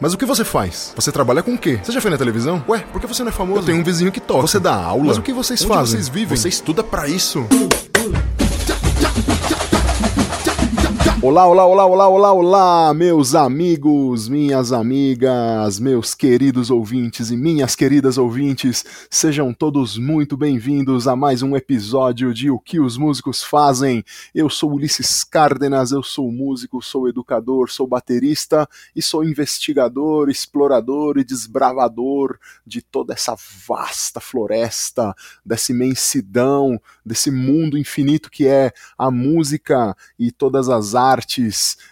Mas o que você faz? Você trabalha com o quê? Você já foi na televisão? Ué, por que você não é famoso? Eu tenho um vizinho que toca. Você dá aula? Mas o que vocês Onde fazem? vocês vivem? Você estuda pra isso? Olá, olá, olá, olá, olá, olá, meus amigos, minhas amigas, meus queridos ouvintes e minhas queridas ouvintes, sejam todos muito bem-vindos a mais um episódio de O que os músicos fazem. Eu sou Ulisses Cárdenas, eu sou músico, sou educador, sou baterista e sou investigador, explorador e desbravador de toda essa vasta floresta, dessa imensidão, desse mundo infinito que é a música e todas as artes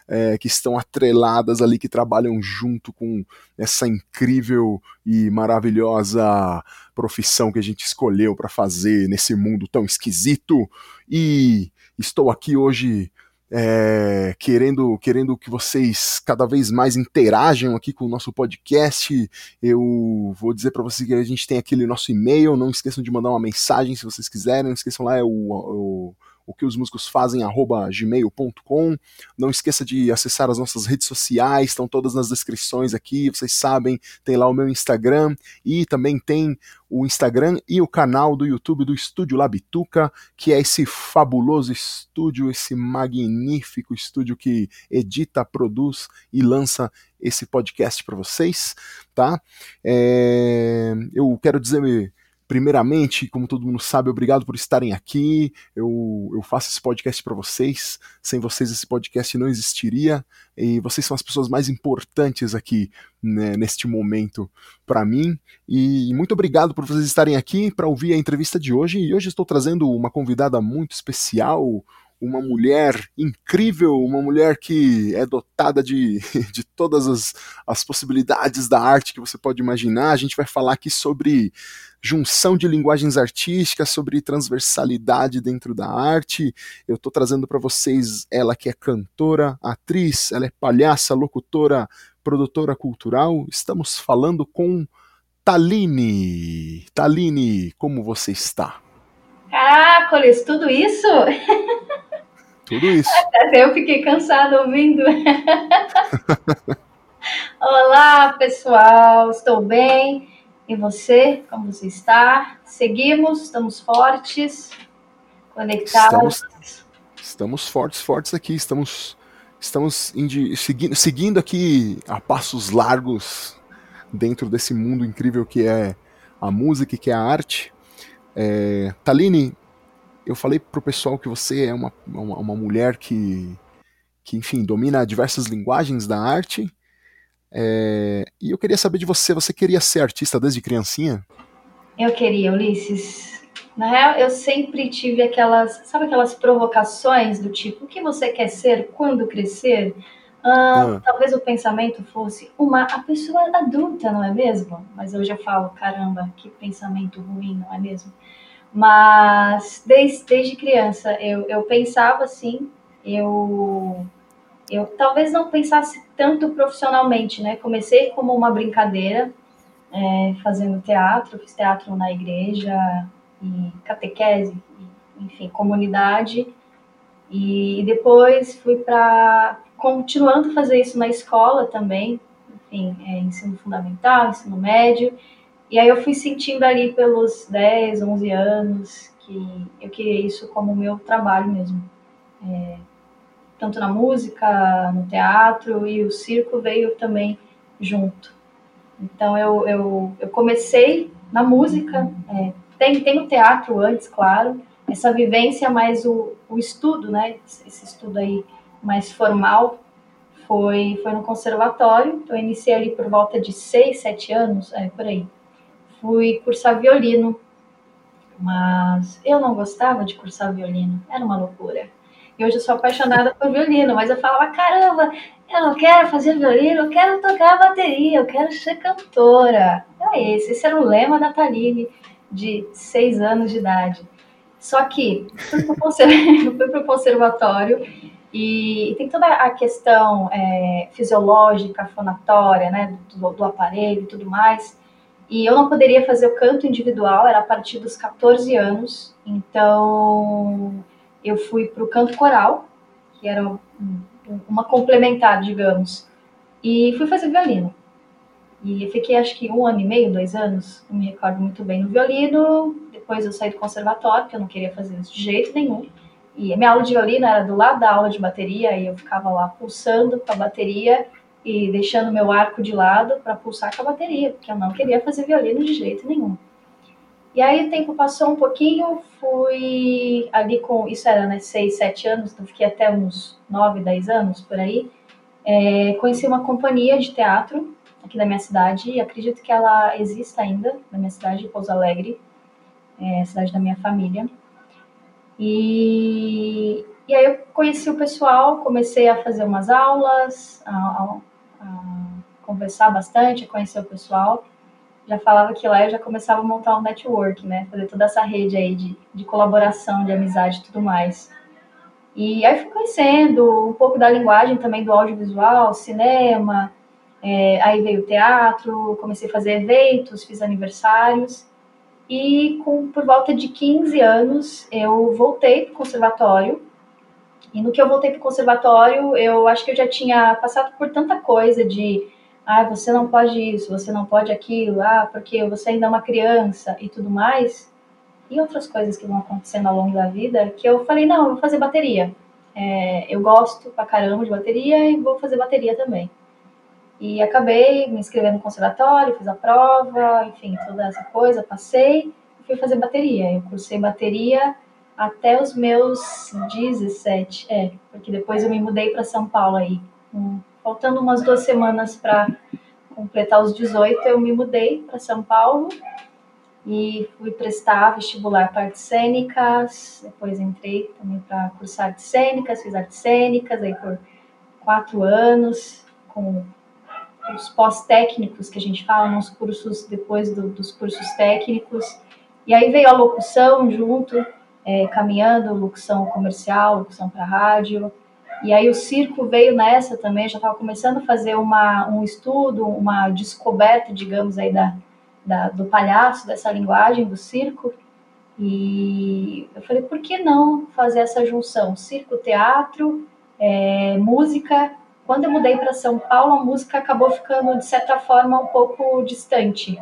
é, que estão atreladas ali, que trabalham junto com essa incrível e maravilhosa profissão que a gente escolheu para fazer nesse mundo tão esquisito. E estou aqui hoje é, querendo, querendo que vocês cada vez mais interajam aqui com o nosso podcast. Eu vou dizer para vocês que a gente tem aquele nosso e-mail. Não esqueçam de mandar uma mensagem se vocês quiserem. Não esqueçam lá é o, o o que os músicos fazem, arroba gmail.com. Não esqueça de acessar as nossas redes sociais, estão todas nas descrições aqui, vocês sabem, tem lá o meu Instagram e também tem o Instagram e o canal do YouTube do Estúdio Labituca, que é esse fabuloso estúdio, esse magnífico estúdio que edita, produz e lança esse podcast para vocês, tá? É... Eu quero dizer primeiramente, como todo mundo sabe, obrigado por estarem aqui. Eu, eu faço esse podcast para vocês. Sem vocês, esse podcast não existiria. E vocês são as pessoas mais importantes aqui né, neste momento para mim. E muito obrigado por vocês estarem aqui para ouvir a entrevista de hoje. E hoje estou trazendo uma convidada muito especial, uma mulher incrível, uma mulher que é dotada de, de todas as, as possibilidades da arte que você pode imaginar. A gente vai falar aqui sobre junção de linguagens artísticas, sobre transversalidade dentro da arte. Eu estou trazendo para vocês ela que é cantora, atriz, ela é palhaça, locutora, produtora cultural. Estamos falando com Taline. Taline, como você está? Caracoles, tudo isso? Tudo isso. Até eu fiquei cansada ouvindo. Olá, pessoal, estou bem. E você, como você está? Seguimos, estamos fortes, conectados. Estamos, estamos fortes, fortes aqui, estamos, estamos indi, segui, seguindo aqui a passos largos dentro desse mundo incrível que é a música e que é a arte. É, Taline, eu falei pro pessoal que você é uma, uma, uma, mulher que, que, enfim, domina diversas linguagens da arte. É, e eu queria saber de você, você queria ser artista desde criancinha? Eu queria, Ulisses. Na real, eu sempre tive aquelas, sabe aquelas provocações do tipo, o que você quer ser quando crescer? Ah, ah. Talvez o pensamento fosse uma a pessoa adulta, não é mesmo? Mas hoje eu falo, caramba, que pensamento ruim, não é mesmo? Mas desde, desde criança eu, eu pensava assim, eu, eu talvez não pensasse tanto profissionalmente, né? Comecei como uma brincadeira, é, fazendo teatro, fiz teatro na igreja e catequese, e, enfim, comunidade. E depois fui para continuando a fazer isso na escola também, enfim, é, ensino fundamental, ensino médio. E aí eu fui sentindo ali pelos 10, 11 anos que eu queria isso como meu trabalho mesmo. É, tanto na música, no teatro, e o circo veio também junto. Então eu, eu, eu comecei na música, é, tem, tem o teatro antes, claro, essa vivência, mas o, o estudo, né, esse estudo aí mais formal, foi, foi no conservatório, então eu iniciei ali por volta de 6, 7 anos, é, por aí fui cursar violino, mas eu não gostava de cursar violino, era uma loucura. E hoje eu sou apaixonada por violino, mas eu falava, caramba, eu não quero fazer violino, eu quero tocar bateria, eu quero ser cantora. É esse, esse era o lema da Taline, de seis anos de idade. Só que fui para o conservatório e tem toda a questão é, fisiológica, fonatória, né, do, do aparelho e tudo mais. E eu não poderia fazer o canto individual, era a partir dos 14 anos. Então eu fui para o canto coral, que era uma complementar, digamos. E fui fazer violino. E eu fiquei acho que um ano e meio, dois anos, não me recordo muito bem, no violino. Depois eu saí do conservatório, porque eu não queria fazer isso de jeito nenhum. E minha aula de violino era do lado da aula de bateria, e eu ficava lá pulsando com a bateria e deixando meu arco de lado para pulsar com a bateria, porque eu não queria fazer violino de jeito nenhum. E aí o tempo passou um pouquinho, fui ali com. Isso era, né, 6, 7 anos, então fiquei até uns 9, 10 anos por aí. É, conheci uma companhia de teatro aqui da minha cidade, e acredito que ela exista ainda, na minha cidade, Pouso Alegre, é, cidade da minha família. E, e aí eu conheci o pessoal, comecei a fazer umas aulas, a, a, a conversar bastante, a conhecer o pessoal. Já falava que lá eu já começava a montar um network, né? Fazer toda essa rede aí de, de colaboração, de amizade e tudo mais. E aí fui conhecendo um pouco da linguagem também do audiovisual, cinema, é, aí veio o teatro, comecei a fazer eventos, fiz aniversários. E com, por volta de 15 anos eu voltei para o conservatório. E no que eu voltei para o conservatório, eu acho que eu já tinha passado por tanta coisa de ah, você não pode isso, você não pode aquilo, ah, porque você ainda é uma criança e tudo mais, e outras coisas que vão acontecendo ao longo da vida, que eu falei, não, eu vou fazer bateria. É, eu gosto pra caramba de bateria e vou fazer bateria também. E acabei me inscrevendo no conservatório, fiz a prova, enfim, toda essa coisa, passei e fui fazer bateria. Eu cursei bateria até os meus 17, é, porque depois eu me mudei para São Paulo aí. Um, faltando umas duas semanas para completar os 18, eu me mudei para São Paulo e fui prestar vestibular para artes cênicas. Depois entrei também para cursar artes cênicas, fiz artes cênicas aí por quatro anos, com os pós-técnicos que a gente fala, nos cursos depois do, dos cursos técnicos. E aí veio a locução junto, é, caminhando, locução comercial, locução para rádio. E aí o circo veio nessa também, já estava começando a fazer uma, um estudo, uma descoberta, digamos, aí da, da, do palhaço, dessa linguagem do circo. E eu falei, por que não fazer essa junção? Circo, teatro, é, música quando eu mudei para São Paulo, a música acabou ficando, de certa forma, um pouco distante.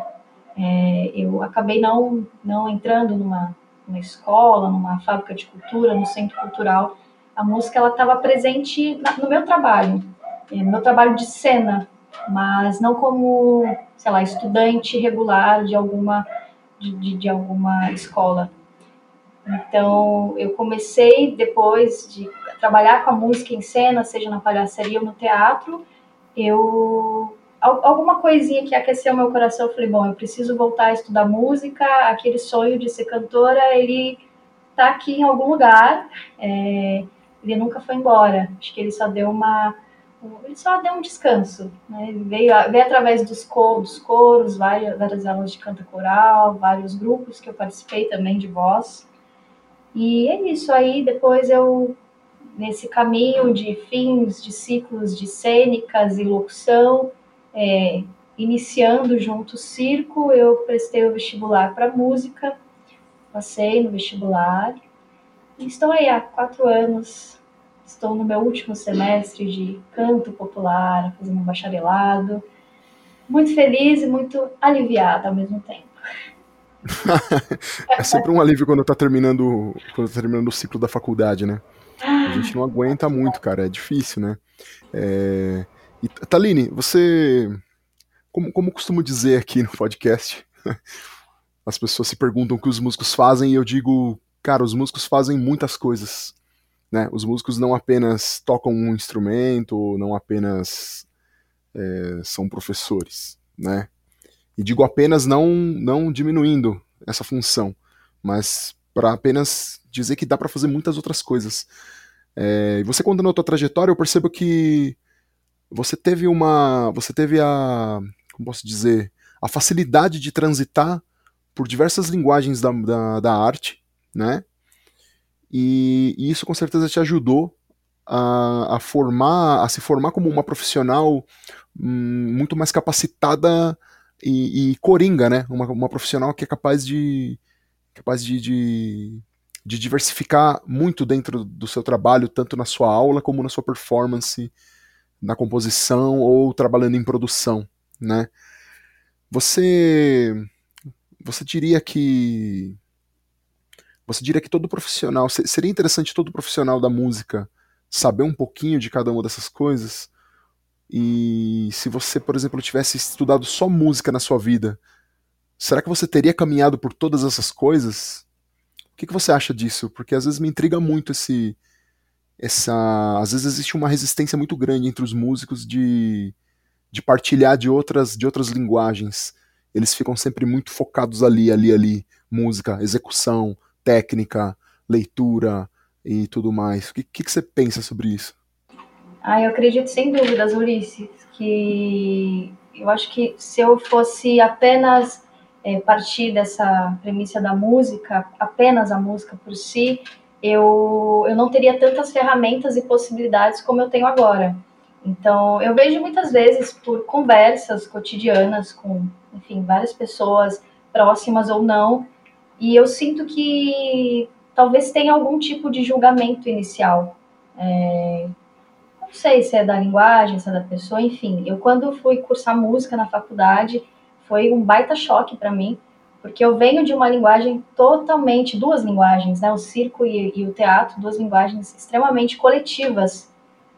É, eu acabei não, não entrando numa, numa escola, numa fábrica de cultura, no centro cultural. A música ela estava presente na, no meu trabalho, é, no meu trabalho de cena, mas não como, sei lá, estudante regular de alguma, de, de, de alguma escola. Então, eu comecei depois de trabalhar com a música em cena, seja na palhaçaria ou no teatro, eu alguma coisinha que aqueceu meu coração, eu falei, bom, eu preciso voltar a estudar música, aquele sonho de ser cantora, ele tá aqui em algum lugar, é, ele nunca foi embora, acho que ele só deu uma, ele só deu um descanso, né? Veio, veio através dos, cor, dos coros, várias, várias aulas de canto coral, vários grupos que eu participei também de voz, e é isso aí, depois eu nesse caminho de fins de ciclos de cênicas e locução, é, iniciando junto o circo, eu prestei o vestibular para música, passei no vestibular e estou aí há quatro anos. Estou no meu último semestre de canto popular, fazendo um bacharelado. Muito feliz e muito aliviada ao mesmo tempo. é sempre um alívio quando tá terminando, quando tá terminando o ciclo da faculdade, né? A gente não aguenta muito, cara, é difícil, né? É... E, Taline, você, como, como costumo dizer aqui no podcast, as pessoas se perguntam o que os músicos fazem e eu digo, cara, os músicos fazem muitas coisas, né? Os músicos não apenas tocam um instrumento, não apenas é, são professores, né? E digo apenas não, não diminuindo essa função, mas para apenas dizer que dá para fazer muitas outras coisas. É, você contando a tua trajetória, eu percebo que você teve uma, você teve a, como posso dizer, a facilidade de transitar por diversas linguagens da, da, da arte, né? E, e, isso com certeza te ajudou a, a, formar, a se formar como uma profissional hum, muito mais capacitada e, e, coringa, né? Uma, uma profissional que é capaz de capaz de, de de diversificar muito dentro do seu trabalho, tanto na sua aula como na sua performance, na composição ou trabalhando em produção, né? Você você diria que você diria que todo profissional seria interessante todo profissional da música saber um pouquinho de cada uma dessas coisas? E se você, por exemplo, tivesse estudado só música na sua vida, será que você teria caminhado por todas essas coisas? O que, que você acha disso? Porque às vezes me intriga muito esse essa, às vezes existe uma resistência muito grande entre os músicos de de partilhar de outras de outras linguagens. Eles ficam sempre muito focados ali, ali, ali, música, execução, técnica, leitura e tudo mais. O que, que, você pensa sobre isso? Ah, eu acredito sem dúvidas, Ulisses, que eu acho que se eu fosse apenas é, partir dessa premissa da música, apenas a música por si, eu, eu não teria tantas ferramentas e possibilidades como eu tenho agora. Então, eu vejo muitas vezes por conversas cotidianas com, enfim, várias pessoas próximas ou não, e eu sinto que talvez tenha algum tipo de julgamento inicial. É, não sei se é da linguagem, se é da pessoa, enfim. Eu, quando fui cursar música na faculdade, foi um baita choque para mim, porque eu venho de uma linguagem totalmente, duas linguagens, né? O circo e, e o teatro, duas linguagens extremamente coletivas.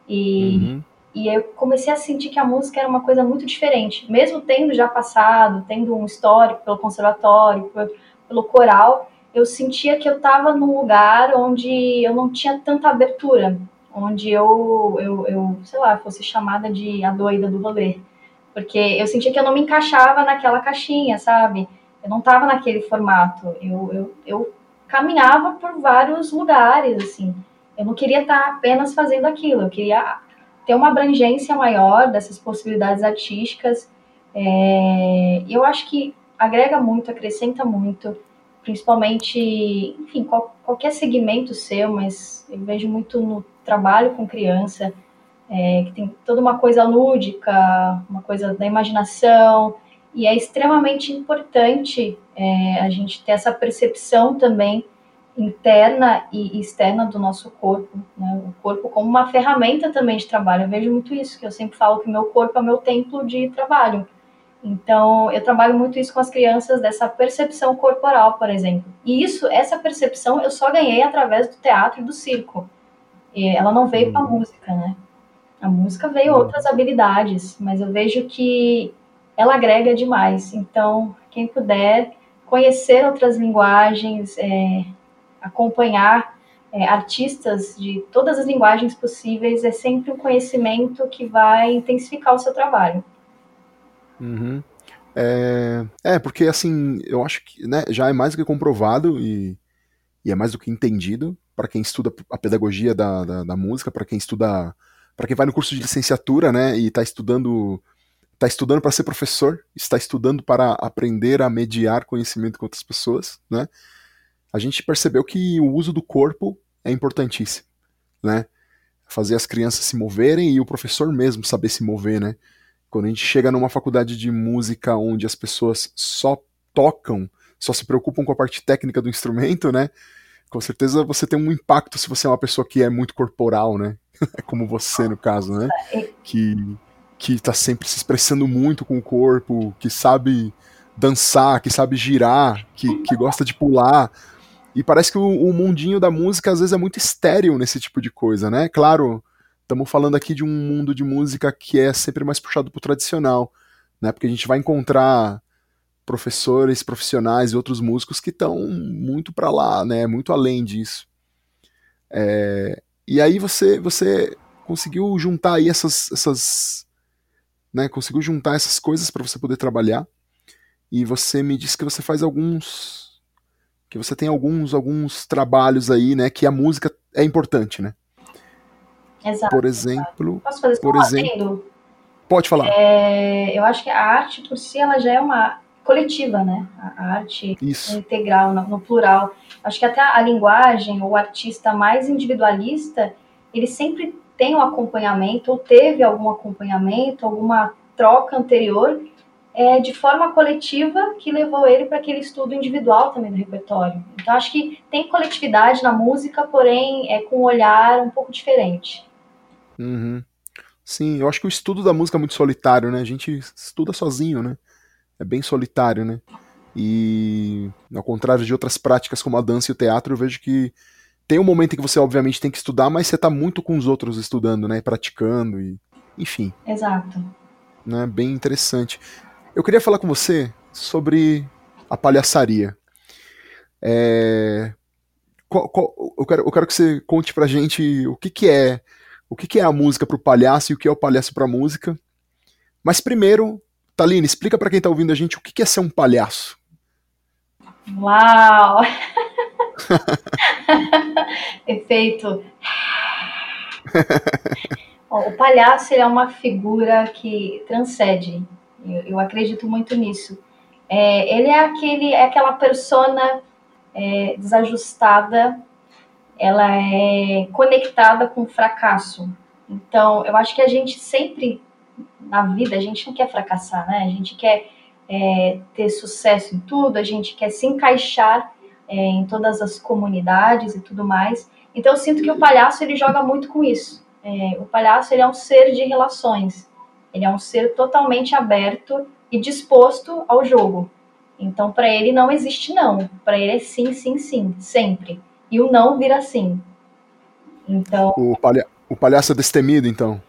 E, uhum. e eu comecei a sentir que a música era uma coisa muito diferente, mesmo tendo já passado, tendo um histórico pelo conservatório, pelo coral, eu sentia que eu estava num lugar onde eu não tinha tanta abertura onde eu, eu, eu, sei lá, fosse chamada de a doida do rolê. Porque eu sentia que eu não me encaixava naquela caixinha, sabe? Eu não estava naquele formato. Eu, eu, eu caminhava por vários lugares, assim. Eu não queria estar apenas fazendo aquilo, eu queria ter uma abrangência maior dessas possibilidades artísticas. É, eu acho que agrega muito, acrescenta muito principalmente, enfim, qual, qualquer segmento seu, mas eu vejo muito no trabalho com criança, é, que tem toda uma coisa lúdica, uma coisa da imaginação, e é extremamente importante é, a gente ter essa percepção também interna e externa do nosso corpo, né? o corpo como uma ferramenta também de trabalho. Eu vejo muito isso, que eu sempre falo que meu corpo é meu templo de trabalho. Então, eu trabalho muito isso com as crianças, dessa percepção corporal, por exemplo. E isso, essa percepção, eu só ganhei através do teatro e do circo. E ela não veio com a uhum. música, né? A música veio uhum. outras habilidades, mas eu vejo que ela agrega demais. Então, quem puder conhecer outras linguagens, é, acompanhar é, artistas de todas as linguagens possíveis, é sempre um conhecimento que vai intensificar o seu trabalho. Uhum. É, é, porque assim, eu acho que né, já é mais do que comprovado e, e é mais do que entendido para quem estuda a pedagogia da, da, da música, para quem estuda, para quem vai no curso de licenciatura, né, e está estudando, está estudando para ser professor, está estudando para aprender a mediar conhecimento com outras pessoas, né? A gente percebeu que o uso do corpo é importantíssimo, né? Fazer as crianças se moverem e o professor mesmo saber se mover, né? Quando a gente chega numa faculdade de música onde as pessoas só tocam, só se preocupam com a parte técnica do instrumento, né? Com certeza você tem um impacto se você é uma pessoa que é muito corporal, né? Como você, no caso, né? Que, que tá sempre se expressando muito com o corpo, que sabe dançar, que sabe girar, que, que gosta de pular. E parece que o, o mundinho da música às vezes é muito estéril nesse tipo de coisa, né? Claro, estamos falando aqui de um mundo de música que é sempre mais puxado pro tradicional, né? Porque a gente vai encontrar professores, profissionais e outros músicos que estão muito para lá, né? Muito além disso. É, e aí você você conseguiu juntar aí essas essas né? Conseguiu juntar essas coisas para você poder trabalhar. E você me disse que você faz alguns que você tem alguns alguns trabalhos aí, né? Que a música é importante, né? Exato. Por exemplo. Posso fazer por exemplo. Pode falar. É, eu acho que a arte por si ela já é uma coletiva, né? A arte Isso. integral, no, no, plural. Acho que até a linguagem, o artista mais individualista, ele sempre tem um acompanhamento, ou teve algum acompanhamento, alguma troca anterior, é, de forma coletiva, que levou ele para aquele estudo individual também do repertório. Então, acho que tem coletividade na música, porém, é com um olhar um pouco diferente. Uhum. Sim, eu acho que o estudo da música é muito solitário, né? A gente estuda sozinho, né? é bem solitário, né? E ao contrário de outras práticas como a dança e o teatro, eu vejo que tem um momento em que você obviamente tem que estudar, mas você está muito com os outros estudando, né? Praticando e enfim. Exato. Né, bem interessante. Eu queria falar com você sobre a palhaçaria. É... Qual, qual, eu, quero, eu quero que você conte pra gente o que, que é o que, que é a música pro palhaço e o que é o palhaço pra música. Mas primeiro, Taline, explica para quem tá ouvindo a gente o que, que é ser um palhaço. Uau! Efeito. o palhaço é uma figura que transcende. Eu, eu acredito muito nisso. É, ele é aquele, é aquela persona é, desajustada, ela é conectada com o fracasso. Então, eu acho que a gente sempre na vida a gente não quer fracassar, né? A gente quer é, ter sucesso em tudo, a gente quer se encaixar é, em todas as comunidades e tudo mais. Então eu sinto que o palhaço ele joga muito com isso. É, o palhaço ele é um ser de relações. Ele é um ser totalmente aberto e disposto ao jogo. Então para ele não existe não. Para ele é sim, sim, sim, sempre. E o não vira sim. Então. O, palha o palhaço é destemido, então.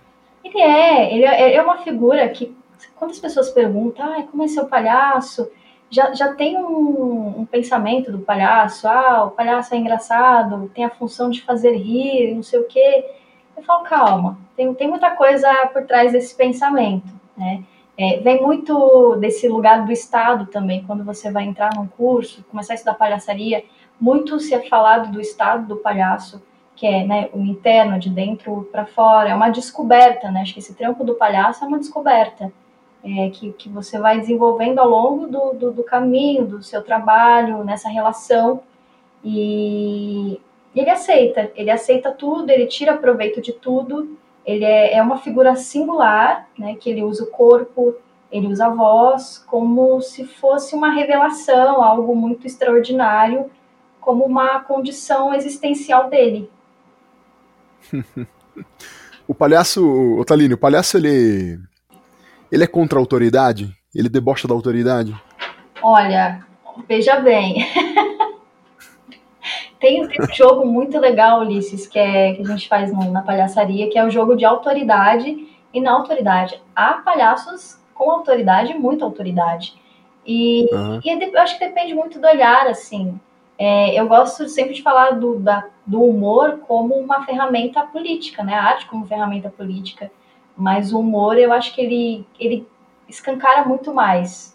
Ele é. Ele é, é uma figura que quando as pessoas perguntam, ah, como é seu palhaço? Já, já tem um, um, pensamento do palhaço, ah, o palhaço é engraçado, tem a função de fazer rir, não sei o quê. Eu falo, calma, tem, tem muita coisa por trás desse pensamento, né? É, vem muito desse lugar do Estado também, quando você vai entrar num curso, começar a estudar palhaçaria, muito se é falado do Estado do palhaço, que é né, o interno, de dentro para fora, é uma descoberta, né? Acho que esse trampo do palhaço é uma descoberta é, que, que você vai desenvolvendo ao longo do, do, do, caminho, do seu trabalho, nessa relação. E ele aceita, ele aceita tudo, ele tira proveito de tudo. Ele é, é uma figura singular, né, que ele usa o corpo, ele usa a voz, como se fosse uma revelação, algo muito extraordinário, como uma condição existencial dele. o palhaço, Otalino, o palhaço ele ele é contra a autoridade? Ele debocha da autoridade? Olha, veja bem. tem, tem, um jogo muito legal, Ulisses, que, é, que a gente faz no, na palhaçaria, que é o jogo de autoridade e não autoridade. Há palhaços com autoridade e muita autoridade. E, uhum. e eu acho que depende muito do olhar, assim. É, eu gosto sempre de falar do, da, do humor como uma ferramenta política, né? A arte como ferramenta política. Mas o humor, eu acho que ele, ele escancara muito mais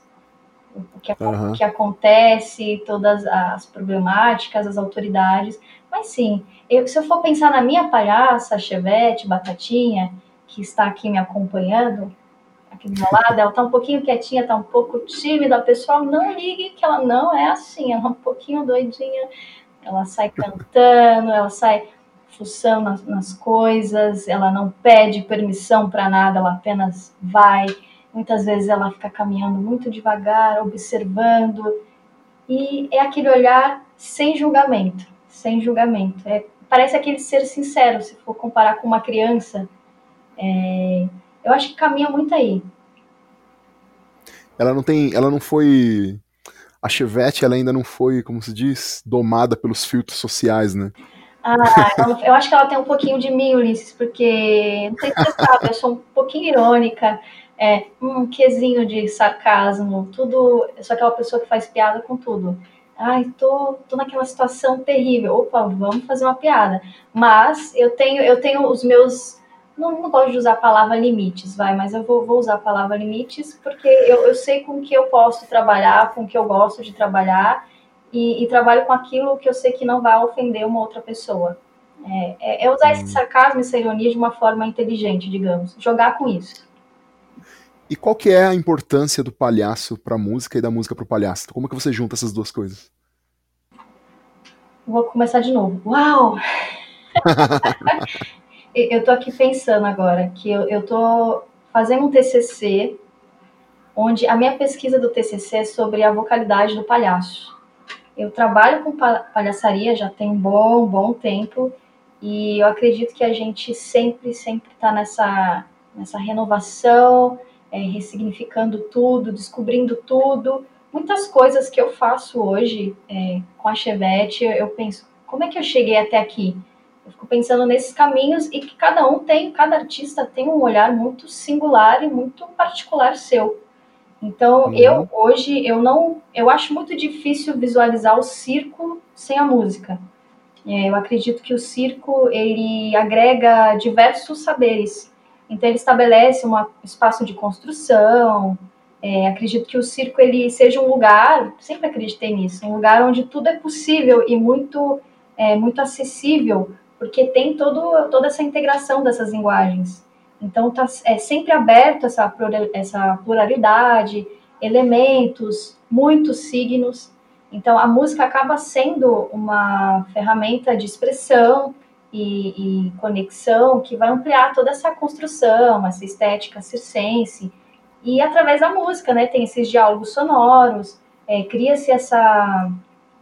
o que, uhum. que acontece, todas as problemáticas, as autoridades. Mas sim, eu, se eu for pensar na minha palhaça, Chevette, Batatinha, que está aqui me acompanhando, aqui do meu lado, ela está um pouquinho quietinha, está um pouco tímida, pessoal, não ligue que ela não é assim, ela é um pouquinho doidinha, ela sai cantando, ela sai nas, nas coisas, ela não pede permissão para nada, ela apenas vai. Muitas vezes ela fica caminhando muito devagar, observando, e é aquele olhar sem julgamento, sem julgamento. É, parece aquele ser sincero, se for comparar com uma criança. É, eu acho que caminha muito aí. Ela não tem, ela não foi a Chevette, ela ainda não foi, como se diz, domada pelos filtros sociais, né? Ah, eu acho que ela tem um pouquinho de mim, Ulisses, porque não sei se você sabe, eu sou um pouquinho irônica, é, um quesinho de sarcasmo, tudo. Eu sou aquela pessoa que faz piada com tudo. Ai, tô, tô naquela situação terrível. Opa, vamos fazer uma piada. Mas eu tenho, eu tenho os meus. Não, não gosto de usar a palavra limites, vai, mas eu vou, vou usar a palavra limites porque eu, eu sei com que eu posso trabalhar, com que eu gosto de trabalhar e, e, trabalho com aquilo que eu sei que não vai ofender uma outra pessoa. É, é, é usar esse hum. sarcasmo, essa ironia de uma forma inteligente, digamos. Jogar com isso. E qual que é a importância do palhaço para a música e da música para o palhaço? Como é que você junta essas duas coisas? Vou começar de novo. Uau! eu tô aqui pensando agora que eu, eu tô fazendo um TCC onde a minha pesquisa do TCC é sobre a vocalidade do palhaço. Eu trabalho com palhaçaria já tem um bom, bom tempo e eu acredito que a gente sempre, sempre está nessa, nessa renovação, é, ressignificando tudo, descobrindo tudo. Muitas coisas que eu faço hoje é, com a Chevette, eu penso, como é que eu cheguei até aqui? Eu fico pensando nesses caminhos e que cada um tem, cada artista tem um olhar muito singular e muito particular seu. Então, uhum. eu hoje eu não, eu acho muito difícil visualizar o circo sem a música. É, eu acredito que o circo ele agrega diversos saberes. Então ele estabelece um espaço de construção. É, acredito que o circo ele seja um lugar, sempre acreditei nisso, um lugar onde tudo é possível e muito é, muito acessível, porque tem todo, toda essa integração dessas linguagens. Então tá, é sempre aberto essa, essa pluralidade, elementos, muitos signos. Então, a música acaba sendo uma ferramenta de expressão e, e, conexão que vai ampliar toda essa construção, essa estética circense. E através da música, né, tem esses diálogos sonoros, é, cria-se essa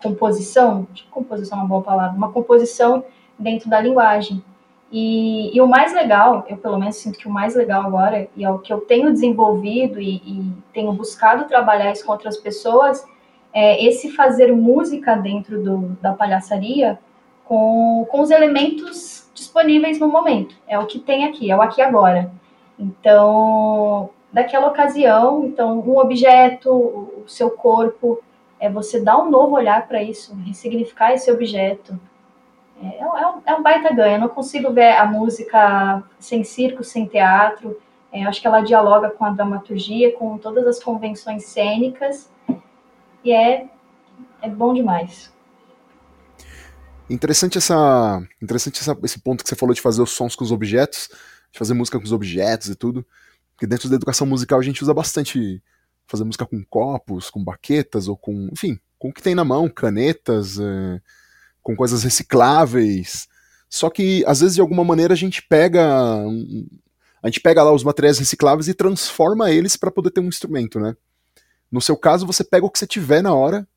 composição, composição é uma boa palavra, uma composição dentro da linguagem. E, e, o mais legal, eu pelo menos sinto que o mais legal agora, e é o que eu tenho desenvolvido e, e tenho buscado trabalhar isso com outras pessoas, é, esse fazer música dentro do, da palhaçaria com, com os elementos disponíveis no momento. É o que tem aqui, é o aqui agora. Então, daquela ocasião, então, um objeto, o seu corpo, é você dar um novo olhar para isso, ressignificar esse objeto. É, é, um, é um baita ganho. Eu não consigo ver a música sem circo, sem teatro. É, acho que ela dialoga com a dramaturgia, com todas as convenções cênicas e é, é bom demais. Interessante essa, interessante essa, esse ponto que você falou de fazer os sons com os objetos, de fazer música com os objetos e tudo, porque dentro da educação musical a gente usa bastante fazer música com copos, com baquetas ou com, enfim, com o que tem na mão, canetas, é, com coisas recicláveis. Só que às vezes de alguma maneira a gente pega a gente pega lá os materiais recicláveis e transforma eles para poder ter um instrumento, né? No seu caso, você pega o que você tiver na hora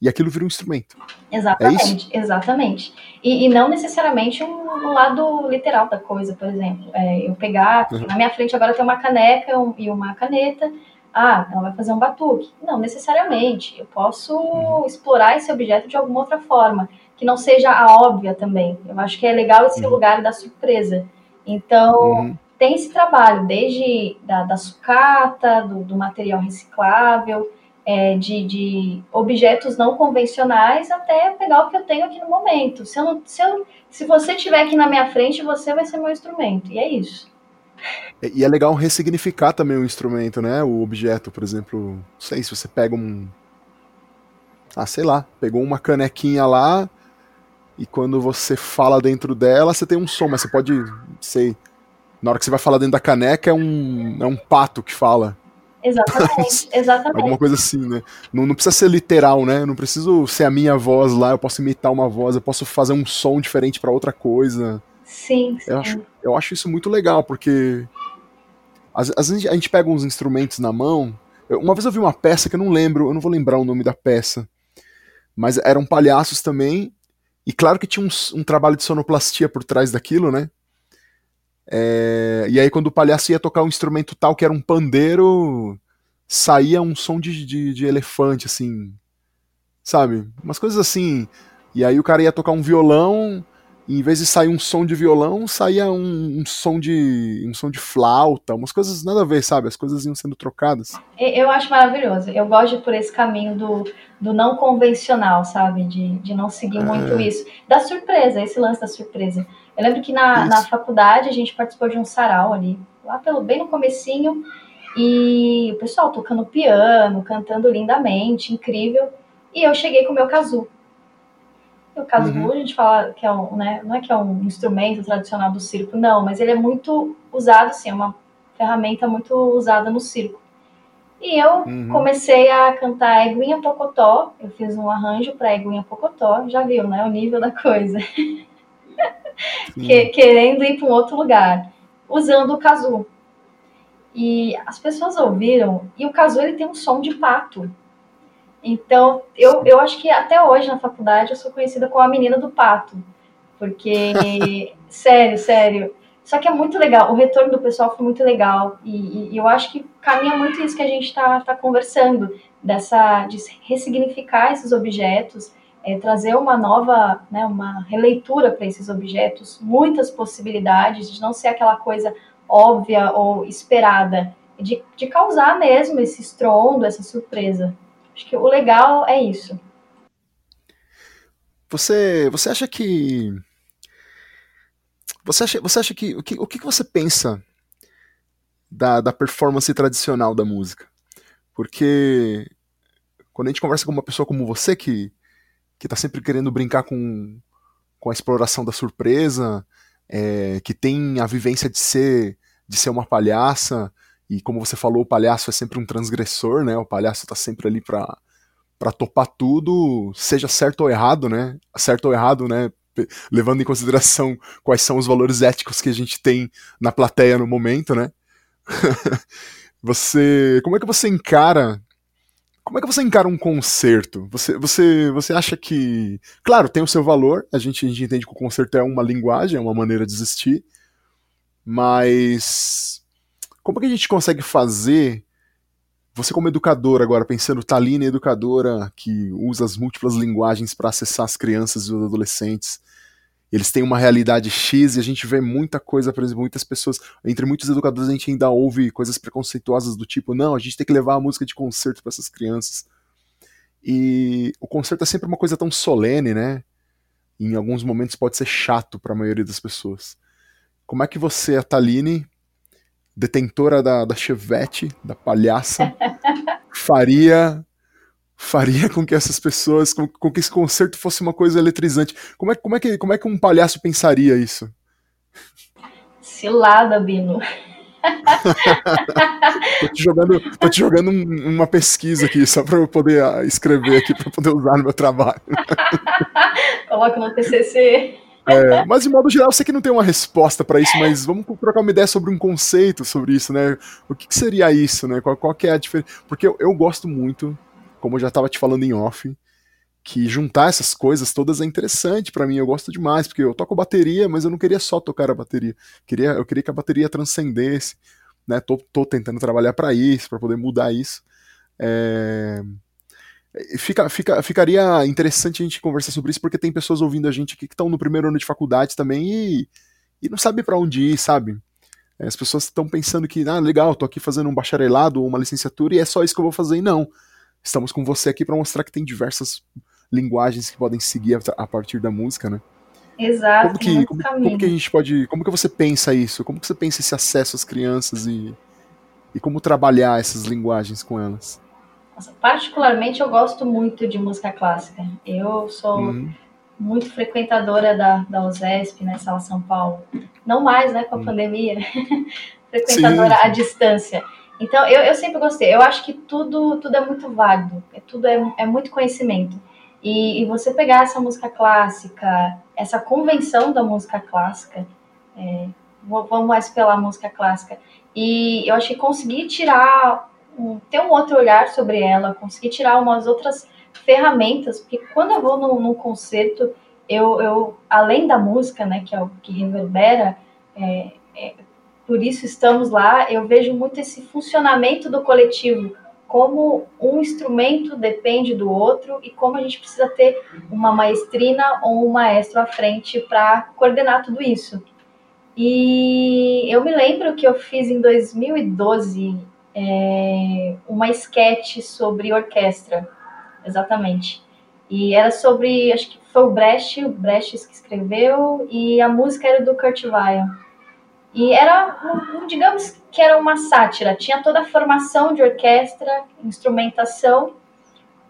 e aquilo vira um instrumento. Exatamente, é exatamente. E, e, não necessariamente um, um, lado literal da coisa, por exemplo. É, eu pegar, uhum. na minha frente agora tem uma caneca um, e uma caneta, ah, ela vai fazer um batuque. Não necessariamente. Eu posso uhum. explorar esse objeto de alguma outra forma, que não seja a óbvia também. Eu acho que é legal esse uhum. lugar da surpresa. Então, uhum tem esse trabalho, desde da, da sucata, do, do material reciclável, é, de, de, objetos não convencionais, até pegar o que eu tenho aqui no momento. Se, eu não, se, eu, se você estiver aqui na minha frente, você vai ser meu instrumento, e é isso. E é legal ressignificar também o instrumento, né? O objeto, por exemplo, não sei se você pega um. Ah, sei lá, pegou uma canequinha lá e quando você fala dentro dela, você tem um som, mas você pode, sei, na hora que você vai falar dentro da caneca, é um, é um pato que fala. Exatamente, exatamente. Alguma coisa assim, né? Não, não precisa ser literal, né? Eu não preciso ser a minha voz lá, eu posso imitar uma voz, eu posso fazer um som diferente para outra coisa. Sim, sim. Eu acho, eu acho isso muito legal, porque às, às vezes a gente pega uns instrumentos na mão. Eu, uma vez eu vi uma peça que eu não lembro, eu não vou lembrar o nome da peça, mas eram palhaços também, e claro que tinha um, um trabalho de sonoplastia por trás daquilo, né? É, e aí, quando o palhaço ia tocar um instrumento tal que era um pandeiro, saía um som de, de, de, elefante, assim. Sabe? Umas coisas assim. E aí o cara ia tocar um violão, em vez de sair um som de violão, saía um, um som de. um som de flauta, umas coisas nada a ver, sabe? As coisas iam sendo trocadas. Eu acho maravilhoso. Eu gosto de por esse caminho do, do não convencional, sabe? De, de não seguir é. muito isso. Da surpresa, esse lance da surpresa. Eu lembro que na, na faculdade a gente participou de um sarau ali, lá pelo bem no comecinho, e o pessoal tocando piano, cantando lindamente, incrível. E eu cheguei com o meu kazoo. O kazoo, uhum. a gente fala que é um, né, não é que é um instrumento tradicional do circo, não, mas ele é muito usado, assim, é uma ferramenta muito usada no circo. E eu uhum. comecei a cantar Eguinha Pocotó, eu fiz um arranjo para Eguinha Pocotó, já viu, né, o nível da coisa. que, querendo ir para um outro lugar, usando o casu. E as pessoas ouviram, e o casu ele tem um som de pato. Então, eu, eu acho que até hoje na faculdade eu sou conhecida como a menina do pato. Porque, sério, sério, Só que é muito legal, o retorno do pessoal foi muito legal. E, e eu acho que caminha muito isso que a gente está tá conversando, dessa de ressignificar esses objetos, é, trazer uma nova, né, uma releitura para esses objetos, muitas possibilidades, de não ser aquela coisa óbvia ou esperada, de, de causar mesmo esse estrondo, essa surpresa. Acho que o legal é isso. Você, você acha que. Você acha, você acha que. O que, o que você pensa da, da performance tradicional da música? Porque quando a gente conversa com uma pessoa como você, que, que tá sempre querendo brincar com, com a exploração da surpresa, é, que tem a vivência de ser, de ser uma palhaça, e como você falou, o palhaço é sempre um transgressor, né? O palhaço tá sempre ali pra, pra topar tudo, seja certo ou errado, né? Certo ou errado, né? Levando em consideração quais são os valores éticos que a gente tem na plateia no momento, né? você. Como é que você encara. Como é que você encara um concerto? Você, você, você acha que. Claro, tem o seu valor, a gente, a gente entende que o concerto é uma linguagem, é uma maneira de existir, mas como que a gente consegue fazer, você como educadora agora, pensando Talina educadora que usa as múltiplas linguagens para acessar as crianças e os adolescentes, eles têm uma realidade X e a gente vê muita coisa, por exemplo, muitas pessoas, entre muitos educadores a gente ainda ouve coisas preconceituosas do tipo, não, a gente tem que levar a música de concerto para essas crianças. E o concerto é sempre uma coisa tão solene, né? E em alguns momentos pode ser chato para a maioria das pessoas. Como é que você, a Taline, detentora da, da Chevette, da palhaça, faria faria com que essas pessoas, com, com, que esse concerto fosse uma coisa eletrizante. Como é, como é, que, como é que um palhaço pensaria isso? Cilada, Bino. tô te jogando, tô te jogando um, uma pesquisa aqui, só para eu poder uh, escrever aqui, para poder usar no meu trabalho. Coloca no TCC. É, mas de modo geral, eu sei que não tem uma resposta para isso, mas vamos trocar uma ideia sobre um conceito sobre isso, né? O que, que seria isso, né? Qual, qual é a diferença? Porque eu, eu, gosto muito, como eu já estava te falando em off, que juntar essas coisas todas é interessante para mim. Eu gosto demais, porque eu toco bateria, mas eu não queria só tocar a bateria. Queria, eu queria que a bateria transcendesse, né? Tô, tô tentando trabalhar para isso, para poder mudar isso. É... Fica, fica, ficaria interessante a gente conversar sobre isso, porque tem pessoas ouvindo a gente aqui que estão no primeiro ano de faculdade também e, e não sabem para onde ir, sabe? É, as pessoas estão pensando que, ah, legal, tô aqui fazendo um bacharelado ou uma licenciatura e é só isso que eu vou fazer. E não. Estamos com você aqui para mostrar que tem diversas linguagens que podem seguir a, a partir da música, né? Exato. Como que, como, como, que a gente pode. Como que você pensa isso? Como que você pensa esse acesso às crianças e, e como trabalhar essas linguagens com elas? Nossa, particularmente eu gosto muito de música clássica. Eu sou uhum. muito frequentadora da, da USESP, né, Sala São Paulo. Não mais, né, com a uhum. pandemia. frequentadora sim, à distância. Então, eu, eu sempre gostei. Eu acho que tudo, tudo é muito válido. É, tudo é, é muito conhecimento. E, e, você pegar essa música clássica, essa convenção da música clássica, é, vamos mais pela música clássica, e eu acho que conseguir tirar ter um outro olhar sobre ela, conseguir tirar umas outras ferramentas, porque quando eu vou num, num concerto, eu, eu, além da música, né, que é o que reverbera, é, é, por isso estamos lá, eu vejo muito esse funcionamento do coletivo, como um instrumento depende do outro e como a gente precisa ter uma maestrina ou um maestro à frente para coordenar tudo isso. E eu me lembro que eu fiz em 2012 é, uma esquete sobre orquestra, exatamente. E era sobre, acho que foi o Brecht, o Brecht que escreveu, e a música era do Kurt Weill. E era, um, digamos que era uma sátira, tinha toda a formação de orquestra, instrumentação,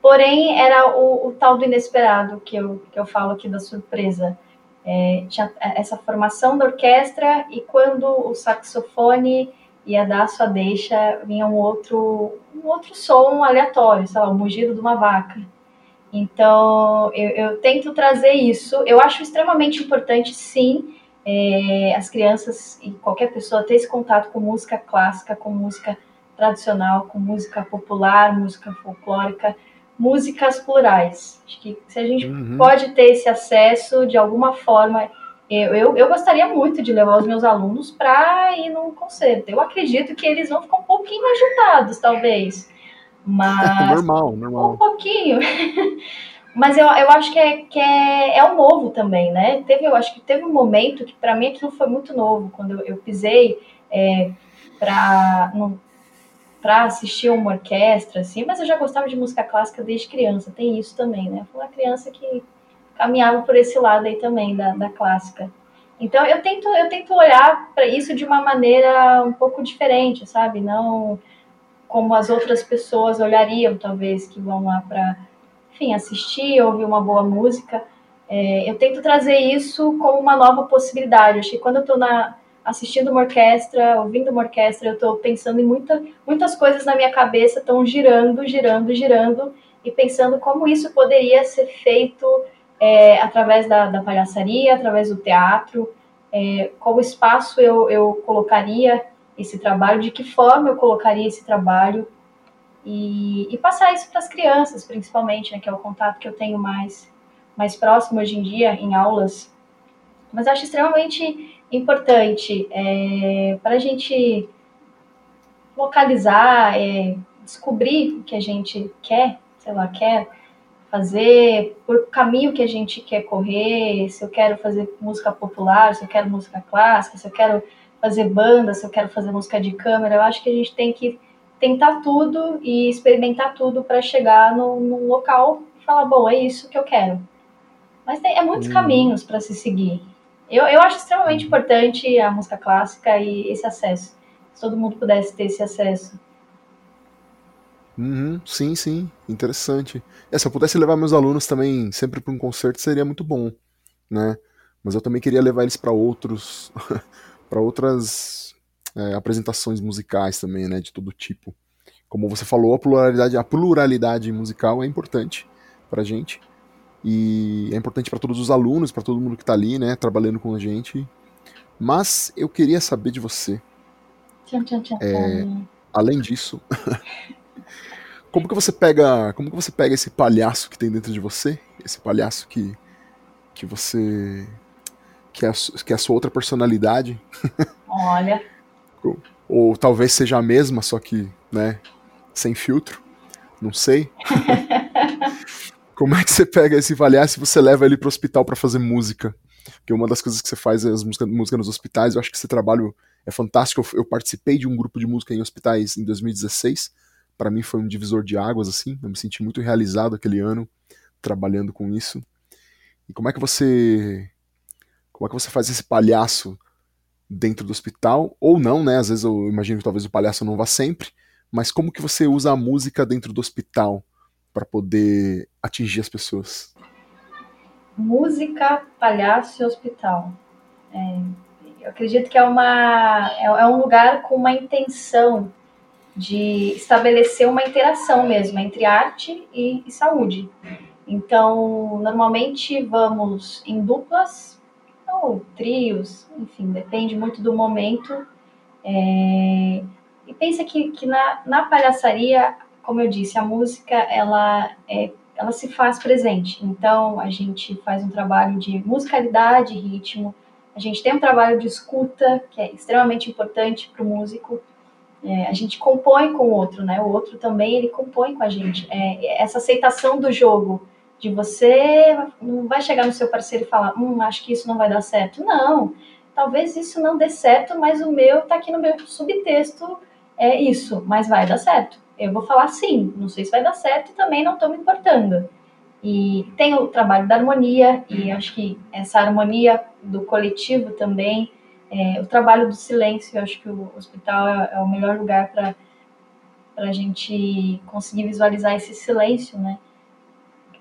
porém era o, o tal do inesperado que eu, que eu falo aqui da surpresa. É, tinha essa formação da orquestra e quando o saxofone ia dar sua deixa, vinha um outro, um outro som aleatório, sei lá, o mugido de uma vaca. Então, eu, eu tento trazer isso. Eu acho extremamente importante, sim, é, as crianças e qualquer pessoa ter esse contato com música clássica, com música tradicional, com música popular, música folclórica, músicas plurais. Acho que se a gente uhum. pode ter esse acesso de alguma forma, Eu, eu, eu, gostaria muito de levar os meus alunos para ir num concerto. Eu acredito que eles vão ficar um pouquinho agitados, talvez. Mas. normal, normal. Um pouquinho. Mas eu, eu acho que, é, que é, é o novo também, né? Teve, eu acho que teve um momento que para mim aquilo foi muito novo, quando eu, eu pisei é, para para assistir uma orquestra, assim, mas eu já gostava de música clássica desde criança, tem isso também, né? Fui uma criança que caminhava por esse lado aí também da, da clássica. Então eu tento eu tento olhar para isso de uma maneira um pouco diferente, sabe? Não como as outras pessoas olhariam, talvez, que vão lá para enfim, assistir, ouvir uma boa música. É, eu tento trazer isso como uma nova possibilidade. Acho que quando eu estou assistindo uma orquestra, ouvindo uma orquestra, eu estou pensando em muita, muitas coisas na minha cabeça, estão girando, girando, girando, e pensando como isso poderia ser feito é, através da, da, palhaçaria, através do teatro, é, qual espaço eu, eu colocaria esse trabalho, de que forma eu colocaria esse trabalho, e, e passar isso para as crianças, principalmente, né, que é o contato que eu tenho mais, mais próximo hoje em dia em aulas. Mas acho extremamente importante é, para a gente localizar, é, descobrir o que a gente quer, sei lá, quer fazer, por caminho que a gente quer correr, se eu quero fazer música popular, se eu quero música clássica, se eu quero fazer banda, se eu quero fazer música de câmera, eu acho que a gente tem que tentar tudo e experimentar tudo para chegar no, no, local e falar, bom, é isso que eu quero. Mas tem, é muitos hum. caminhos para se seguir. Eu, eu acho extremamente importante a música clássica e esse acesso. Se todo mundo pudesse ter esse acesso. Uhum, sim, sim, interessante. É, se eu pudesse levar meus alunos também sempre para um concerto seria muito bom, né? Mas eu também queria levar eles para outros, para outras é, apresentações musicais também, né, de todo tipo. Como você falou, a pluralidade, a pluralidade musical é importante para gente e é importante para todos os alunos, para todo mundo que está ali, né, trabalhando com a gente. Mas eu queria saber de você. Tchau, tchau, tchau. É, além disso, como que você pega, como que você pega esse palhaço que tem dentro de você, esse palhaço que que você que é a, que é a sua outra personalidade? Olha. Ou talvez seja a mesma, só que, né, sem filtro. Não sei. Como é que você pega esse palhaço e você leva ele pro hospital para fazer música? Porque uma das coisas que você faz é as músicas música nos hospitais. Eu acho que esse trabalho é fantástico. Eu, eu participei de um grupo de música em hospitais em 2016. Para mim foi um divisor de águas, assim. Eu me senti muito realizado aquele ano trabalhando com isso. E como é que você. Como é que você faz esse palhaço dentro do hospital, ou não, né? Às vezes eu imagino que talvez o palhaço não vá sempre, mas como que você usa a música dentro do hospital para poder atingir as pessoas? Música, palhaço e hospital. É, eu acredito que é, uma, é, é um lugar com uma intenção de estabelecer uma interação mesmo entre arte e, e saúde. Então, normalmente vamos em duplas ou trios, enfim, depende muito do momento. É... E pensa que, que na, na palhaçaria, como eu disse, a música ela, é, ela se faz presente. Então a gente faz um trabalho de musicalidade, ritmo. A gente tem um trabalho de escuta que é extremamente importante para o músico. É, a gente compõe com o outro, né? O outro também ele compõe com a gente. É, essa aceitação do jogo de você não vai chegar no seu parceiro e falar, hum, acho que isso não vai dar certo. Não, talvez isso não dê certo, mas o meu tá aqui no meu subtexto é isso, mas vai dar certo. Eu vou falar sim, não sei se vai dar certo e também não estou me importando. E tem o trabalho da harmonia, e acho que essa harmonia do coletivo também, é, o trabalho do silêncio, eu acho que o hospital é, é o melhor lugar para a gente conseguir visualizar esse silêncio, né?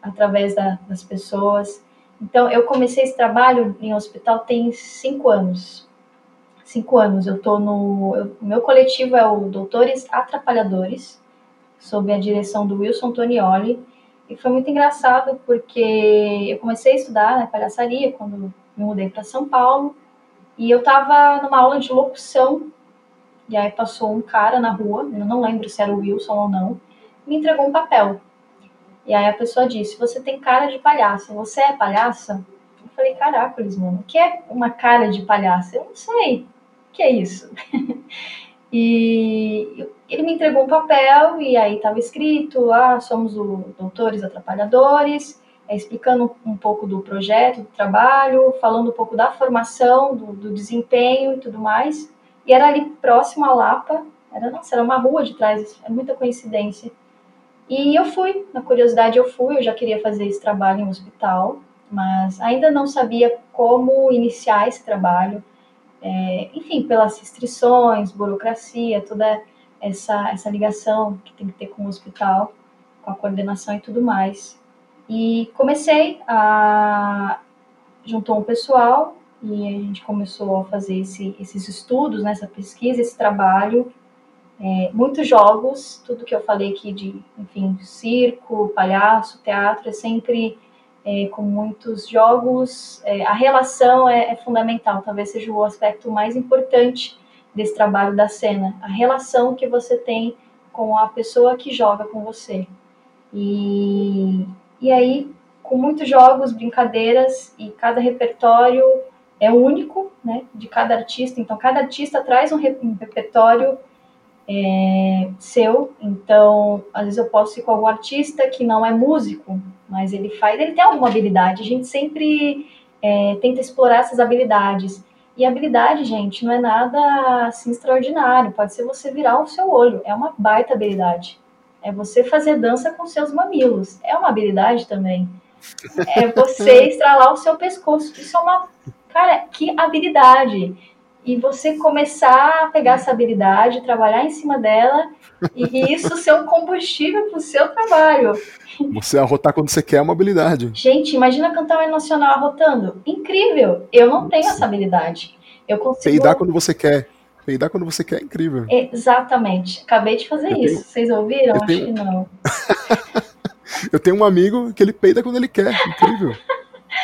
através da, das pessoas. Então, eu comecei esse trabalho em hospital tem cinco anos. Cinco anos. Eu tô no. O meu coletivo é o Doutores Atrapalhadores, sob a direção do Wilson Tonioli. E foi muito engraçado porque eu comecei a estudar na palhaçaria quando me mudei para São Paulo. E eu estava numa aula de locução. E aí passou um cara na rua, eu não lembro se era o Wilson ou não, me entregou um papel e aí a pessoa disse: Você tem cara de palhaça, você é palhaça? Eu falei, caracoles, mano, o que é uma cara de palhaço? Eu não sei. O que é isso? e ele me entregou um papel e aí estava escrito, ah, somos o Doutores Atrapalhadores, é, explicando um pouco do projeto, do trabalho, falando um pouco da formação, do, do desempenho e tudo mais. E era ali próximo à Lapa, era, nossa, era uma rua de trás, é muita coincidência. E eu fui, na curiosidade eu fui, eu já queria fazer esse trabalho em um hospital, mas ainda não sabia como iniciar esse trabalho. É, enfim, pelas restrições, burocracia, toda essa, essa ligação que tem que ter com o hospital, com a coordenação e tudo mais. E comecei a. juntou um pessoal e a gente começou a fazer esse, esses estudos, né, essa pesquisa, esse trabalho. É, muitos jogos, tudo que eu falei aqui de, enfim, circo, palhaço, teatro, é sempre é, com muitos jogos. É, a relação é, é fundamental, talvez seja o aspecto mais importante desse trabalho da cena, a relação que você tem com a pessoa que joga com você. E, e aí, com muitos jogos, brincadeiras, e cada repertório é único, né, de cada artista. Então, cada artista traz um, repertório é, seu. Então, às vezes eu posso ir com algum artista que não é músico, mas ele faz, ele tem alguma habilidade. A gente sempre é, tenta explorar essas habilidades. E habilidade, gente, não é nada assim extraordinário. Pode ser você virar o seu olho, é uma baita habilidade. É você fazer dança com seus mamilos, é uma habilidade também. É você estralar o seu pescoço. Isso é uma. Cara, que habilidade! E você começar a pegar essa habilidade, trabalhar em cima dela, e isso ser um combustível para o seu trabalho. Você arrotar quando você quer é uma habilidade. Gente, imagina cantar o hino nacional arrotando. Incrível! Eu não tenho essa habilidade. Eu consigo. Peidar quando você quer. Peidar quando você quer é incrível. Exatamente. Acabei de fazer eu isso. Tenho... Vocês ouviram? Eu Acho tenho... que não. eu tenho um amigo que ele peida quando ele quer. Incrível.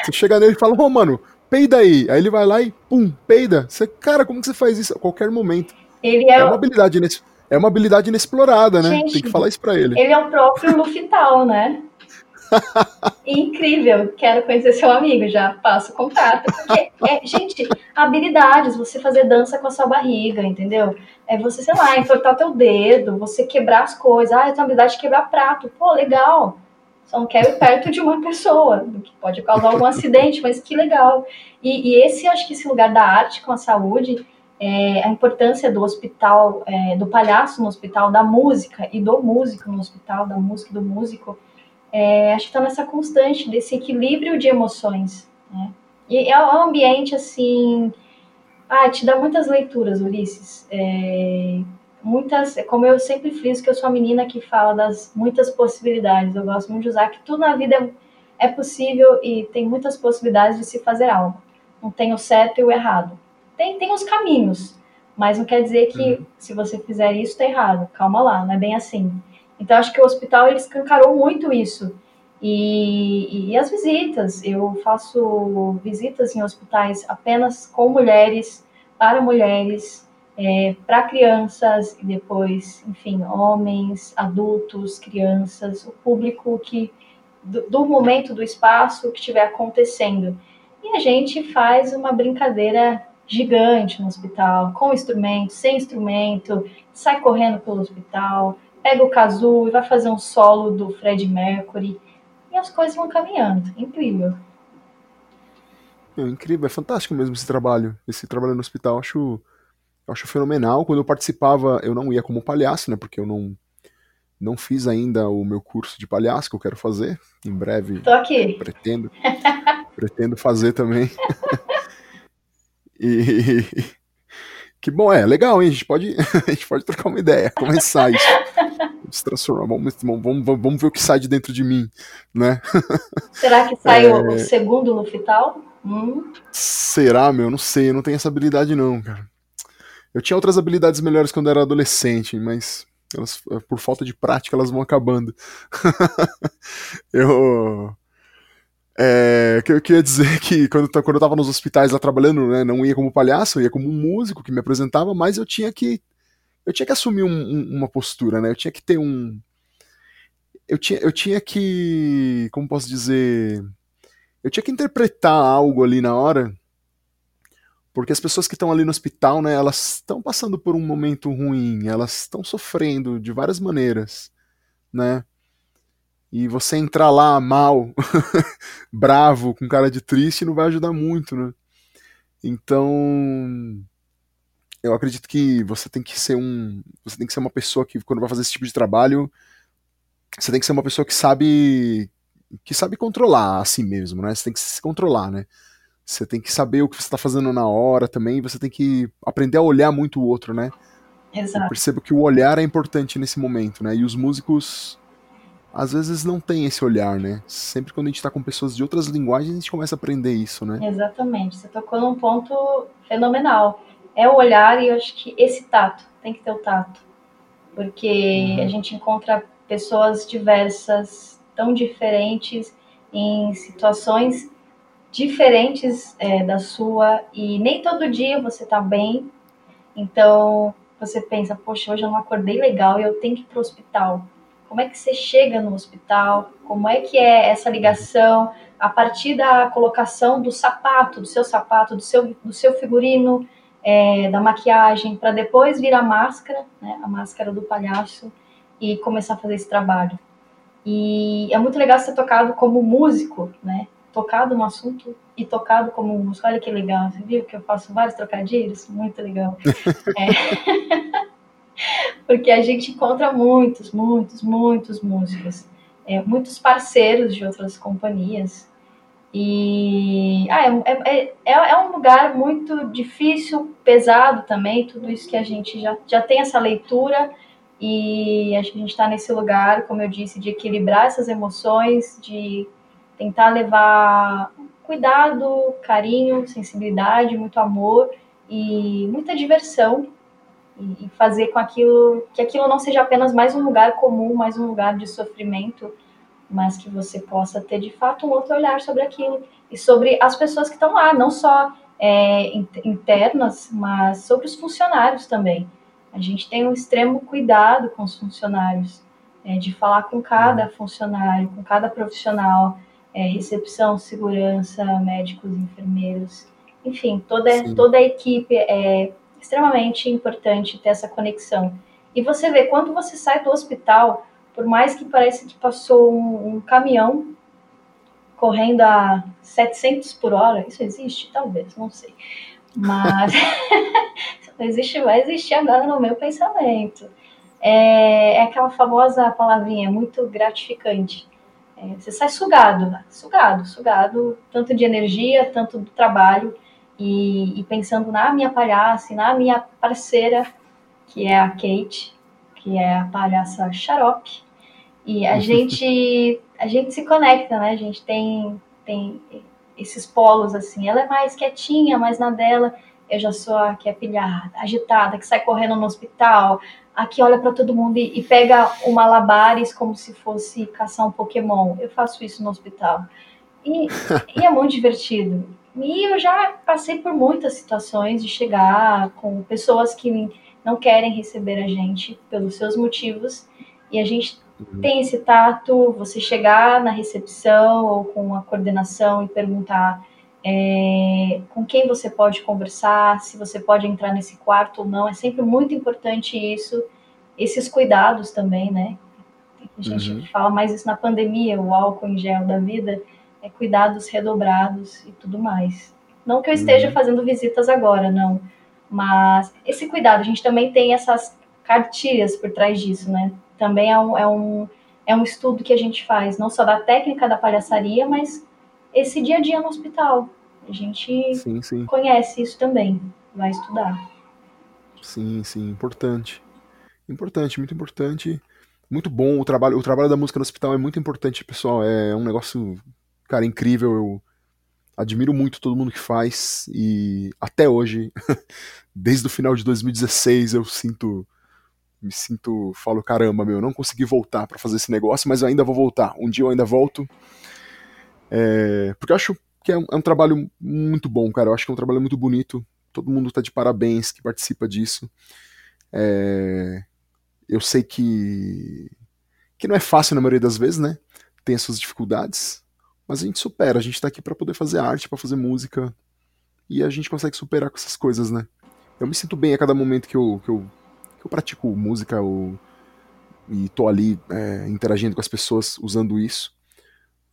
Você chega nele e fala, ô oh, mano, peida aí. Aí ele vai lá e pum, peida. Você, cara, como que você faz isso? A qualquer momento. Ele é, é uma habilidade inexplorada. É uma habilidade inexplorada, né? Gente, Tem que falar isso pra ele. Ele é o próprio Lufital, né? Incrível, quero conhecer seu amigo, já passo o contato. Porque, é, gente, habilidades, você fazer dança com a sua barriga, entendeu? É você, sei lá, entortar teu dedo, você quebrar as coisas. Ah, eu tenho habilidade de quebrar prato. Pô, legal. Só não quero ir perto de uma pessoa, que pode causar algum acidente, mas que legal. E, e esse, acho que esse lugar da arte com a saúde, é, a importância do hospital, é, do palhaço no hospital, da música e do músico no hospital, da música e do músico, é, acho que está nessa constante desse equilíbrio de emoções. Né? E é um ambiente assim. Ah, te dá muitas leituras, Ulisses. É, muitas, como eu sempre friso que eu sou a menina que fala das muitas possibilidades. Eu gosto muito de usar que tudo na vida é, é possível e tem muitas possibilidades de se fazer algo. Não tem o certo e o errado. Tem, tem os caminhos, mas não quer dizer que uhum. se você fizer isso está errado. Calma lá, não é bem assim. Então acho que o hospital ele escancarou muito isso. E, e, as visitas, eu faço visitas em hospitais apenas com mulheres, para mulheres, é, para crianças e depois, enfim, homens, adultos, crianças, o público que do, do, momento do espaço que estiver acontecendo. E a gente faz uma brincadeira gigante no hospital, com instrumento, sem instrumento, sai correndo pelo hospital, pega o Kazu e vai fazer um solo do Fred Mercury e as coisas vão caminhando. Incrível. É incrível, é fantástico mesmo esse trabalho, esse trabalho no hospital. Acho eu acho fenomenal. Quando eu participava, eu não ia como palhaço, né? Porque eu não, não fiz ainda o meu curso de palhaço que eu quero fazer. Em breve. Tô aqui. Pretendo. pretendo fazer também. e. Que bom, é legal, hein? A gente pode, a gente pode trocar uma ideia, começar isso. Se transformar, vamos, vamos, vamos ver o que sai de dentro de mim, né? Será que sai é... o segundo no Fital? Hum. Será, meu? Não sei, eu não tenho essa habilidade não, cara. Eu tinha outras habilidades melhores quando era adolescente, mas elas, por falta de prática elas vão acabando. eu. É, que eu queria dizer que quando, quando eu tava nos hospitais lá trabalhando, né, não ia como palhaço, eu ia como um músico que me apresentava, mas eu tinha que eu tinha que assumir um, um, uma postura, né? Eu tinha que ter um eu tinha, eu tinha que, como posso dizer, eu tinha que interpretar algo ali na hora, porque as pessoas que estão ali no hospital, né, elas estão passando por um momento ruim, elas estão sofrendo de várias maneiras, né? E você entrar lá mal, bravo, com cara de triste, não vai ajudar muito, né? Então, eu acredito que você tem que ser um, você tem que ser uma pessoa que quando vai fazer esse tipo de trabalho, você tem que ser uma pessoa que sabe que sabe controlar a si mesmo, né? Você tem que se controlar, né? Você tem que saber o que você está fazendo na hora também, você tem que aprender a olhar muito o outro, né? Exato. Eu percebo que o olhar é importante nesse momento, né? E os músicos às vezes não tem esse olhar, né? Sempre quando a gente está com pessoas de outras linguagens, a gente começa a aprender isso, né? Exatamente. Você tocou num ponto fenomenal. É o olhar e eu acho que esse tato, tem que ter o tato. Porque uhum. a gente encontra pessoas diversas, tão diferentes, em situações diferentes é, da sua, e nem todo dia você tá bem. Então você pensa, poxa, hoje eu não acordei legal e eu tenho que ir pro hospital como é que você chega no hospital, como é que é essa ligação a partir da colocação do sapato, do seu sapato, do seu, do seu figurino, é, da maquiagem, para depois vir a máscara, né, a máscara do palhaço, e começar a fazer esse trabalho. E é muito legal ser tocado como músico, né? Tocado no assunto e tocado como músico. Olha que legal, você viu que eu faço vários trocadilhos? Muito legal. é. porque a gente encontra muitos, muitos, muitos músicos, é, muitos parceiros de outras companhias. E ah, é, é, é, é um lugar muito difícil, pesado também, tudo isso que a gente já, já tem essa leitura. E a gente está nesse lugar, como eu disse, de equilibrar essas emoções, de tentar levar cuidado, carinho, sensibilidade, muito amor e muita diversão. E, fazer com aquilo que aquilo não seja apenas mais um lugar comum, mais um lugar de sofrimento, mas que você possa ter de fato um outro olhar sobre aquilo e sobre as pessoas que estão lá, não só é, internas, mas sobre os funcionários também. A gente tem um extremo cuidado com os funcionários, é, de falar com cada funcionário, com cada profissional, é, recepção, segurança, médicos, enfermeiros, enfim, toda, toda a equipe é, extremamente importante ter essa conexão. E você vê, quando você sai do hospital, por mais que pareça que passou um, um caminhão correndo a 700 por hora, isso existe? Talvez, não sei. Mas existe, vai existir agora no meu pensamento. É, é aquela famosa palavrinha, muito gratificante. É, você sai sugado, sugado, sugado, tanto de energia, tanto do trabalho e, e, pensando na minha palhaça na minha parceira, que é a Kate, que é a palhaça xarope. E a gente a gente se conecta, né? A gente tem, tem esses polos assim. Ela é mais quietinha, mais na dela. Eu já sou a que é pilhada, agitada, que sai correndo no hospital, a que olha para todo mundo e, e pega o malabares como se fosse caçar um Pokémon. Eu faço isso no hospital. E, e é muito divertido. E eu já passei por muitas situações de chegar com pessoas que não querem receber a gente pelos seus motivos e a gente uhum. tem esse tato, você chegar na recepção ou com a coordenação e perguntar é, com quem você pode conversar, se você pode entrar nesse quarto ou não, é sempre muito importante isso, esses cuidados também, né? A gente uhum. fala mais isso na pandemia, o álcool em gel da vida, é, cuidados redobrados e tudo mais. Não que eu esteja uhum. fazendo visitas agora, não. Mas esse cuidado, a gente também tem essas cartilhas por trás disso, né? Também é um, é um, é um estudo que a gente faz, não só da técnica da palhaçaria, mas esse dia a dia no hospital. A gente sim, sim. conhece isso também, vai estudar. Sim, sim, importante. Importante, muito importante. Muito bom o trabalho, o trabalho da música no hospital é muito importante, pessoal. É um negócio Cara, incrível, eu admiro muito todo mundo que faz e até hoje, desde o final de 2016, eu sinto me sinto, falo, caramba, meu, eu não consegui voltar para fazer esse negócio, mas ainda vou voltar. Um dia eu ainda volto. É, porque eu acho que é um, é um, trabalho muito bom, cara. Eu acho que é um trabalho muito bonito. Todo mundo tá de parabéns que participa disso. É, eu sei que que não é fácil na maioria das vezes, né? Tem as suas dificuldades, Mas a gente supera, a gente tá aqui para poder fazer arte, para fazer música. E a gente consegue superar com essas coisas, né? Eu me sinto bem a cada momento que eu, que eu, que eu pratico música ou, e tô ali é, interagindo com as pessoas usando isso.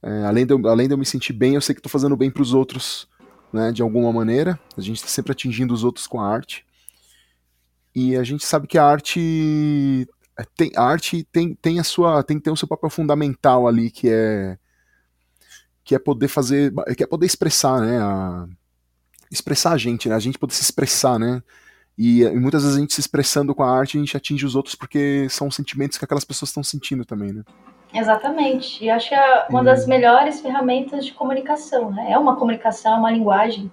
É, além, de eu, além de eu me sentir bem, eu sei que tô fazendo bem para os outros, né? De alguma maneira. A gente tá sempre atingindo os outros com a arte. E a gente sabe que a arte é, tem a arte tem, tem a sua tem, tem o seu papel fundamental ali que é que é poder fazer que é poder expressar né a, expressar a gente né a gente poder se expressar né e, e, muitas vezes a gente se expressando com a arte a gente atinge os outros porque são sentimentos que aquelas pessoas estão sentindo também né exatamente e acho que é uma das melhores ferramentas de comunicação né é uma comunicação é uma linguagem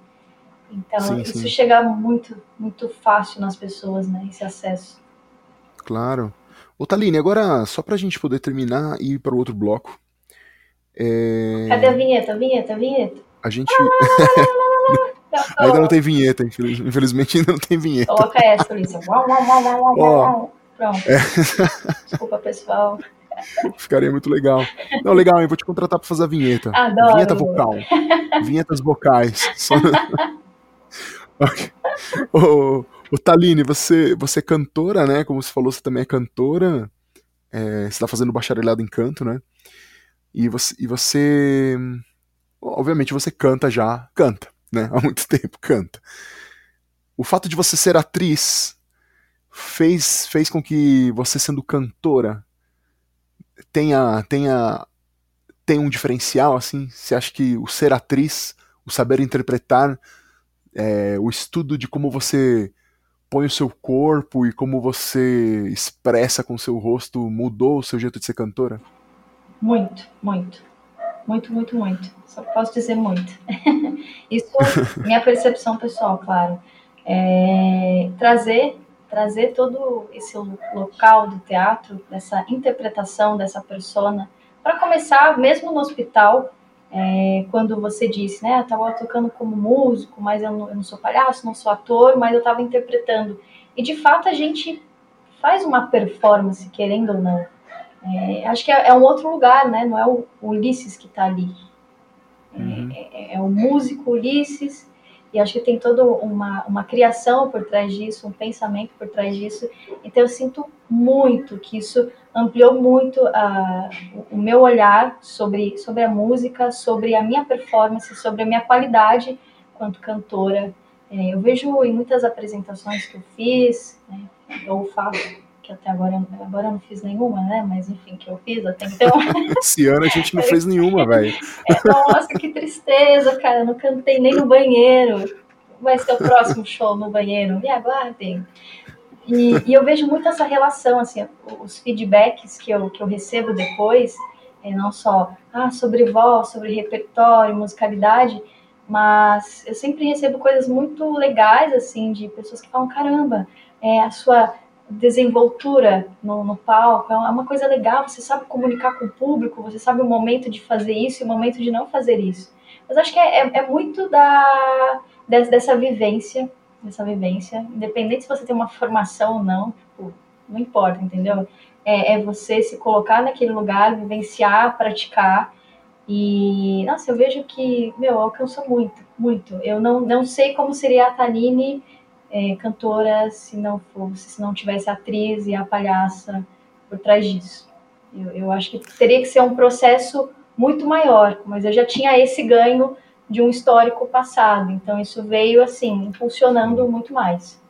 então sim, isso sim. chega muito muito fácil nas pessoas né esse acesso claro Ô Taline, agora só pra gente poder terminar e ir para o outro bloco. É... Cadê a vinheta? Vinheta, vinheta. A gente. Ainda não tem vinheta, infelizmente ainda não tem vinheta. Coloca essa. Ó, Pronto. É... Desculpa, pessoal. Ficaria muito legal. Não, legal, eu vou te contratar para fazer a vinheta. Adoro. Vinheta vocal. Vinhetas vocais. Só... okay. Ô, Taline, você, você é cantora, né? Como você falou, você também é cantora. É, você está fazendo bacharelado em canto, né? E você, e você. Obviamente você canta já. Canta, né? Há muito tempo, canta. O fato de você ser atriz fez, fez com que você, sendo cantora, tenha, tenha, tenha um diferencial, assim? Você acha que o ser atriz, o saber interpretar, é, o estudo de como você põe o seu corpo e como você expressa com o seu rosto mudou o seu jeito de ser cantora? Muito, muito. Muito, muito, muito. Só posso dizer muito. Isso, minha percepção pessoal, claro. É, trazer trazer todo esse local do teatro, dessa interpretação dessa persona, para começar, mesmo no hospital, é, quando você disse, né, eu estava tocando como músico, mas eu não, eu não, sou palhaço, não sou ator, mas eu estava interpretando. E de fato a gente faz uma performance, querendo ou não. É, acho que é, é, um outro lugar, né? Não é o, o Ulisses que está ali. É, uhum. É, é, o músico Ulisses e acho que tem toda uma, uma criação por trás disso, um pensamento por trás disso. Então eu sinto muito que isso ampliou muito uh, o meu olhar sobre, sobre a música, sobre a minha performance, sobre a minha qualidade quanto cantora. É, eu vejo em muitas apresentações que eu fiz, né, ou faço, que até agora, agora eu não fiz nenhuma, né? Mas enfim, que eu fiz, até então. Esse ano a gente não fez nenhuma, velho. É, nossa, que tristeza, cara. Eu não cantei nem no banheiro. Vai ser o próximo show no banheiro. Me aguardem. E, e, eu vejo muito essa relação, assim, os feedbacks que eu, que eu recebo depois, é não só ah, sobre voz, sobre repertório, musicalidade, mas eu sempre recebo coisas muito legais, assim, de pessoas que falam, caramba, é, a sua desenvoltura no, no, palco, é uma coisa legal, você sabe comunicar com o público, você sabe o momento de fazer isso e o momento de não fazer isso. Mas acho que é, é, é muito da, dessa, vivência, dessa vivência, independente se você tem uma formação ou não, tipo, não importa, entendeu? É, é você se colocar naquele lugar, vivenciar, praticar, e, nossa, eu vejo que, meu, alcançou muito, muito. Eu não, não sei como seria a Taline é, cantora se não fosse, se não tivesse a atriz e a palhaça por trás disso. Eu, eu acho que teria que ser um processo muito maior, mas eu já tinha esse ganho de um histórico passado, então isso veio assim, impulsionando muito mais.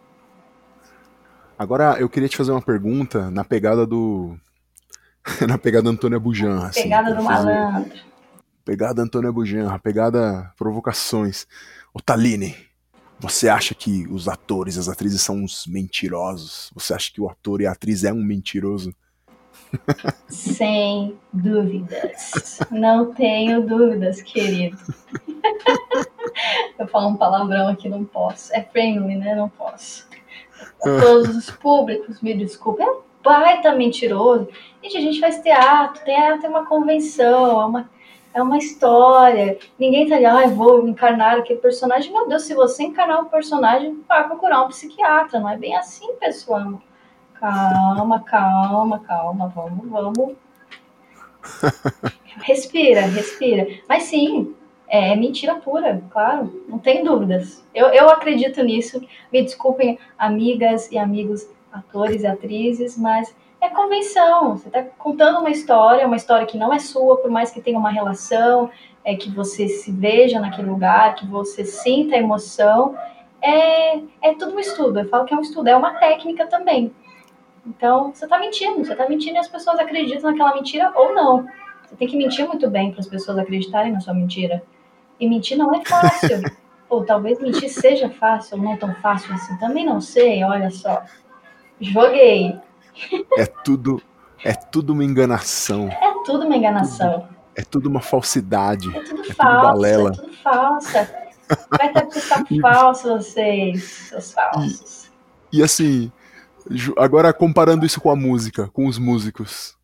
Agora eu queria te fazer uma pergunta na pegada do. na pegada Antônia Bujan. Assim, pegada do malandro. Pegada Antônia Bujan, pegada provocações. Ô Taline, você acha que os atores e as atrizes são uns mentirosos? Você acha que o ator e a atriz é um mentiroso? Sem dúvidas. Não tenho dúvidas, querido. Eu falo um palavrão aqui, não posso. É friendly, né? Não posso. todos os públicos, me desculpem. É um baita mentiroso. Gente, a gente faz teatro, teatro é uma convenção, é uma é uma história. Ninguém tá ali, ah, vou encarnar aquele personagem. Meu Deus, se você encarnar um personagem, vai procurar um psiquiatra. Não é bem assim, pessoal. Calma, calma, calma. Vamos, vamos. Respira, respira. Mas sim, é, é mentira pura, claro, não tem dúvidas. Eu, eu acredito nisso. Me desculpem, amigas e amigos, atores e atrizes, mas é convenção. Você está contando uma história, uma história que não é sua, por mais que tenha uma relação, é que você se veja naquele lugar, que você sinta a emoção. É, é tudo um estudo. Eu falo que é um estudo, é uma técnica também. Então, você está mentindo, você está mentindo e as pessoas acreditam naquela mentira ou não. Você tem que mentir muito bem para as pessoas acreditarem na sua mentira. E mentir não é fácil. Ou talvez mentir seja fácil, não tão fácil assim. Também não sei, olha só. Joguei. É tudo, é tudo uma enganação. É tudo uma enganação. É tudo uma falsidade. É tudo é falso, tudo balela. é tudo falsa. Vai ter que estar falso vocês, seus falsos. E, e assim, agora comparando isso com a música, com os músicos.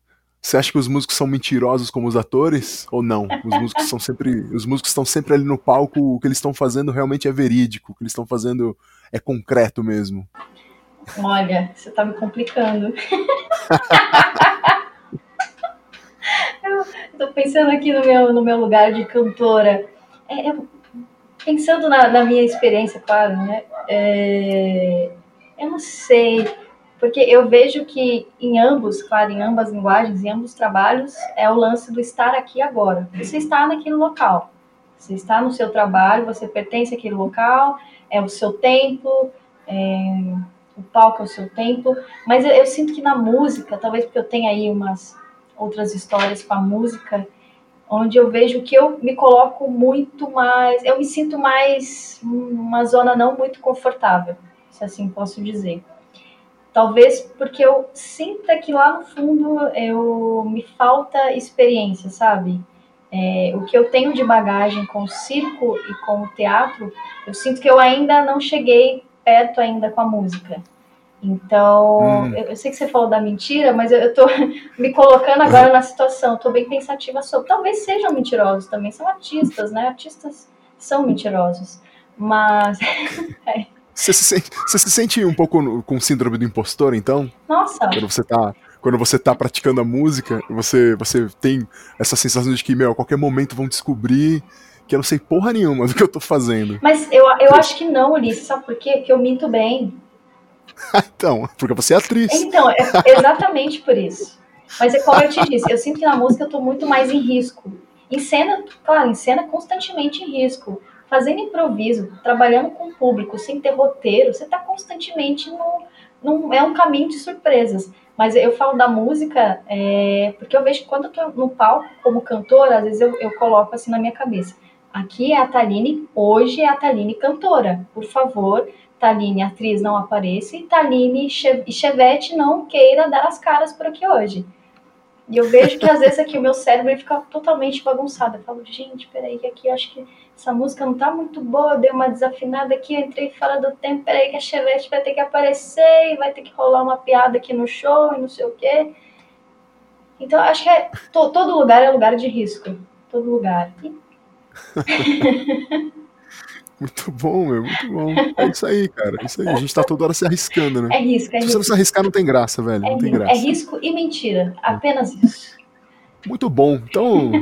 Você acha que os músicos são mentirosos como os atores ou não? Os músicos são sempre, os músicos estão sempre ali no palco, o que eles estão fazendo realmente é verídico, o que eles estão fazendo é concreto mesmo. Olha, você tá me complicando. eu tô pensando aqui no meu, no meu lugar de cantora. É, pensando na, na, minha experiência, claro, né? É, eu não sei porque eu vejo que em ambos, claro, em ambas linguagens, em ambos trabalhos, é o lance do estar aqui agora. Você está naquele local. Você está no seu trabalho, você pertence àquele local, é o seu tempo, é, o palco é o seu tempo. Mas eu, eu sinto que na música, talvez porque eu tenha aí umas outras histórias com a música, onde eu vejo que eu me coloco muito mais, eu me sinto mais numa zona não muito confortável, se assim posso dizer. Talvez porque eu sinta que lá no fundo eu me falta experiência, sabe? É, o que eu tenho de bagagem com o circo e com o teatro, eu sinto que eu ainda não cheguei perto ainda com a música. Então, hum. eu, eu, sei que você falou da mentira, mas eu, eu tô me colocando agora na situação, tô bem pensativa sobre. Talvez sejam mentirosos também, são artistas, né? Artistas são mentirosos. Mas. é. Você se, sente, você se sente um pouco com síndrome do impostor, então? Nossa! Quando você tá, quando você tá praticando a música, você, você tem essa sensação de que, meu, a qualquer momento vão descobrir que eu não sei porra nenhuma do que eu tô fazendo. Mas eu, eu acho que não, Ulisses, sabe por quê? Porque eu minto bem. então, porque você é atriz. Então, é exatamente por isso. Mas é como eu te disse, eu sinto que na música eu tô muito mais em risco. Em cena, claro, em cena constantemente em risco fazendo improviso, trabalhando com o público, sem ter roteiro, você está constantemente no, no, É um caminho de surpresas. Mas eu falo da música é, porque eu vejo que quando eu tô no palco como cantora, às vezes eu, eu coloco assim na minha cabeça. Aqui é a Taline, hoje é a Taline cantora. Por favor, Taline, atriz, não apareça. E Taline e Chevette não queira dar as caras por aqui hoje. E eu vejo que às vezes aqui o meu cérebro fica totalmente bagunçado. Eu falo, gente, peraí, que aqui eu acho que essa música não tá muito boa, deu uma desafinada aqui, entrei fora do tempo, peraí que a Chevette vai ter que aparecer e vai ter que rolar uma piada aqui no show e não sei o quê. Então, acho que é, to, todo lugar é lugar de risco. Todo lugar. Muito bom, meu, muito bom. É isso aí, cara. É isso aí. A gente tá toda hora se arriscando, né? É risco, é risco. Se você não se arriscar, não tem graça, velho. É, não tem graça. É risco e mentira. Apenas isso. Muito bom. Então,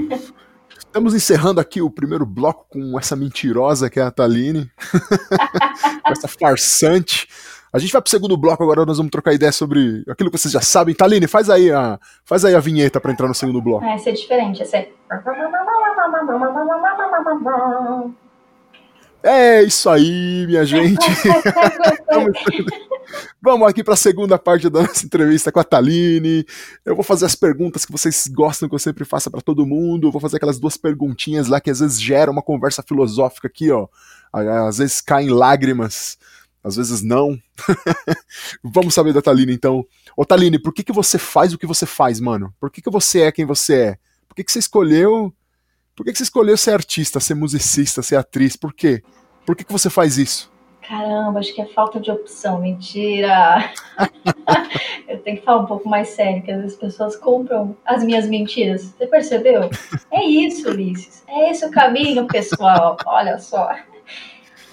estamos encerrando aqui o primeiro bloco com essa mentirosa que é a Taline. essa farsante. A gente vai pro segundo bloco agora, nós vamos trocar ideia sobre aquilo que vocês já sabem. Taline, faz aí a, faz aí a vinheta para entrar no segundo bloco. Vai ser diferente, essa é... É isso aí, minha gente. Vamos aqui para a segunda parte da nossa entrevista com a Taline. Eu vou fazer as perguntas que vocês gostam que eu sempre faça para todo mundo. Eu vou fazer aquelas duas perguntinhas lá que às vezes geram uma conversa filosófica aqui, ó. Às vezes caem lágrimas, às vezes não. Vamos saber da Taline então. Ô Taline, por que, que você faz o que você faz, mano? Por que, que você é quem você é? Por que, que você escolheu por que, que você escolheu ser artista, ser musicista, ser atriz? Por quê? Por que, que você faz isso? Caramba, acho que é falta de opção. Mentira! eu tenho que falar um pouco mais sério, que às vezes as pessoas compram as minhas mentiras. Você percebeu? É isso, Ulisses. É esse o caminho, pessoal. Olha só.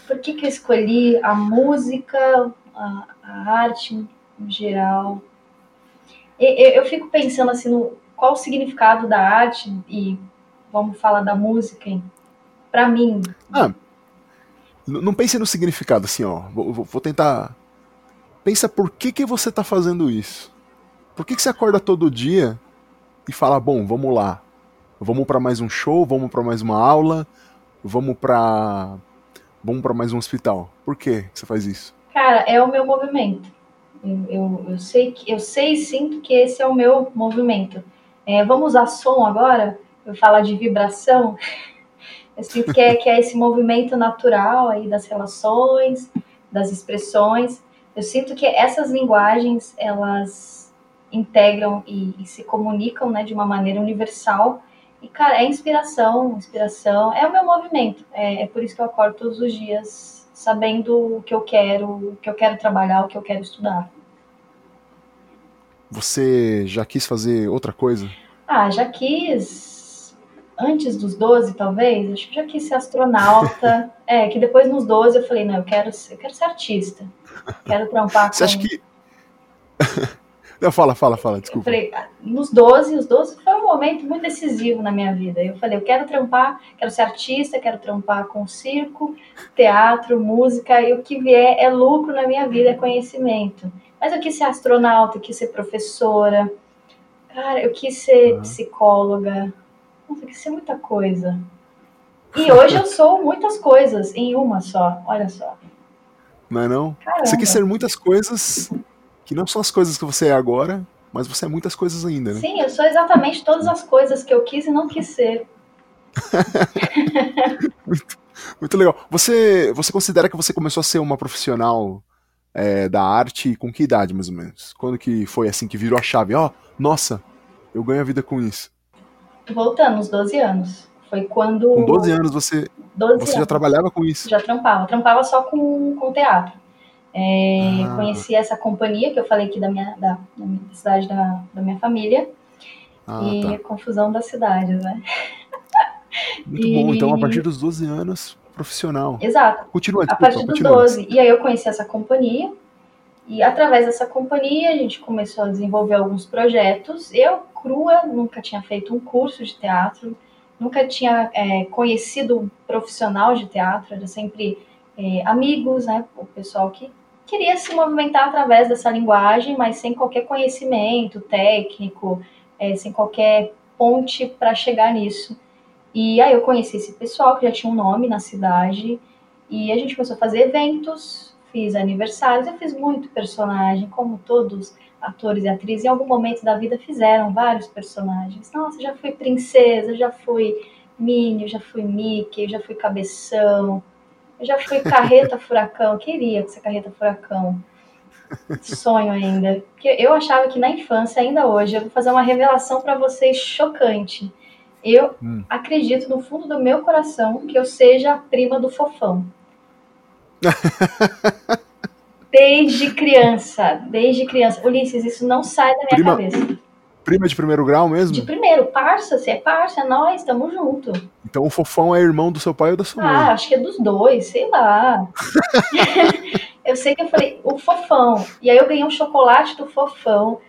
Por que, que eu escolhi a música, a, a arte em geral? Eu, eu, fico pensando assim no qual o significado da arte e vamos falar da música para mim. Ah, não pense no significado, assim, ó. Vou, vou tentar. Pensa por que, que você tá fazendo isso. Por que, que você acorda todo dia e fala, bom, vamos lá. Vamos para mais um show, vamos para mais uma aula, vamos para vamos para mais um hospital. Por que você faz isso? Cara, é o meu movimento. Eu, eu, eu sei que eu sei e sinto que esse é o meu movimento. É, vamos usar som agora? Eu falo de vibração. Eu sinto que é, que é esse movimento natural aí das relações, das expressões. Eu sinto que essas linguagens elas integram e, e se comunicam, né, de uma maneira universal e, cara, é inspiração, inspiração. É o meu movimento. É, é por isso que eu acordo todos os dias sabendo o que eu quero, o que eu quero trabalhar, o que eu quero estudar. Você já quis fazer outra coisa? Ah, já quis. Antes dos 12, talvez. Acho que já quis ser astronauta. é, que depois nos 12 eu falei, não, eu quero, eu quero ser artista. Quero trampar Você com... acha que... Não, fala, fala, fala, desculpa. Eu falei, ah, nos 12, os 12 foi um momento muito decisivo na minha vida. Eu falei, eu quero trampar, quero ser artista, quero trampar com circo, teatro, música, e o que vier é lucro na minha vida, é conhecimento. Mas eu quis ser astronauta, eu quis ser professora, cara, eu quis ser psicóloga, nossa, quis ser muita coisa. E hoje eu sou muitas coisas em uma só, olha só. Não é não? Caramba. Você quis ser muitas coisas que não são as coisas que você é agora, mas você é muitas coisas ainda, né? Sim, eu sou exatamente todas as coisas que eu quis e não quis ser. muito, muito legal. Você, você considera que você começou a ser uma profissional é, da arte com que idade, mais ou menos? Quando que foi assim que virou a chave? Ó, oh, nossa, eu ganho a vida com isso. Voltando, uns 12 anos. Foi quando. Com 12 anos você, 12 você anos. já trabalhava com isso? Já trampava. Trampava só com, com teatro. É, ah. Conheci essa companhia que eu falei aqui da minha da, da minha cidade da, da minha família. Ah, e tá. confusão das cidades, né? Muito e... bom. Então, a partir dos 12 anos, profissional. Exato. Continua, desculpa, A partir dos 12. E aí eu conheci essa companhia. E através dessa companhia a gente começou a desenvolver alguns projetos. Eu, crua, nunca tinha feito um curso de teatro, nunca tinha é, conhecido um profissional de teatro, era sempre é, amigos, né? O pessoal que queria se movimentar através dessa linguagem, mas sem qualquer conhecimento técnico, é, sem qualquer ponte para chegar nisso. E aí eu conheci esse pessoal que já tinha um nome na cidade e a gente começou a fazer eventos, fiz aniversários, eu fiz muito personagem, como todos atores e atrizes em algum momento da vida fizeram vários personagens. Nossa, já fui princesa, já fui Minnie, já fui Mickey, já fui Cabeção, eu já fui carreta furacão, queria ser carreta furacão. Sonho ainda. Porque eu achava que na infância, ainda hoje, eu vou fazer uma revelação para vocês chocante. Eu hum. acredito no fundo do meu coração que eu seja a prima do fofão. Desde criança, desde criança. Ulisses, isso não sai da minha prima, cabeça. Prima de primeiro grau mesmo? De primeiro, parça, você é parça, é nós, tamo junto. Então o fofão é irmão do seu pai ou da sua ah, mãe? Ah, acho que é dos dois, sei lá. eu sei que eu falei, o fofão. E aí eu ganhei um chocolate do fofão,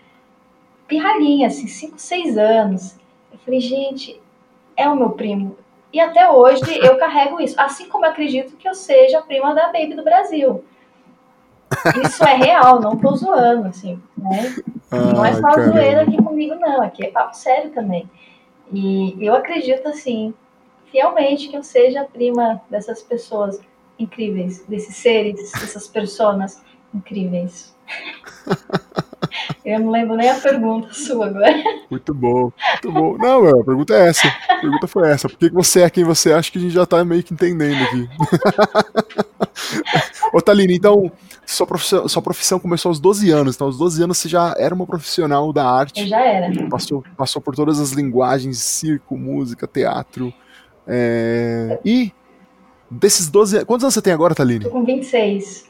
pirralhinha, assim, 5, 6 anos. Eu falei, gente, é o meu primo. E até hoje eu carrego isso. Assim como eu acredito que eu seja a prima da Baby do Brasil. Isso é real, não tô zoando, assim, né? não é só zoeira aqui comigo, não. Aqui é papo sério também. E eu acredito, assim, fielmente que eu seja a prima dessas pessoas incríveis, desses seres, dessas personas incríveis. Eu não lembro nem a pergunta sua agora. Muito bom, muito bom. Não, a pergunta é essa. A pergunta foi essa. Por que você é quem você acha que a gente já tá meio que entendendo aqui? Ô, Thaline, então, sua profissão, sua profissão começou aos 12 anos, então aos 12 anos você já era uma profissional da arte. Eu já era. Passou, passou por todas as linguagens, circo, música, teatro. É... E desses 12 Quantos anos você tem agora, Thaline? Tô com 26.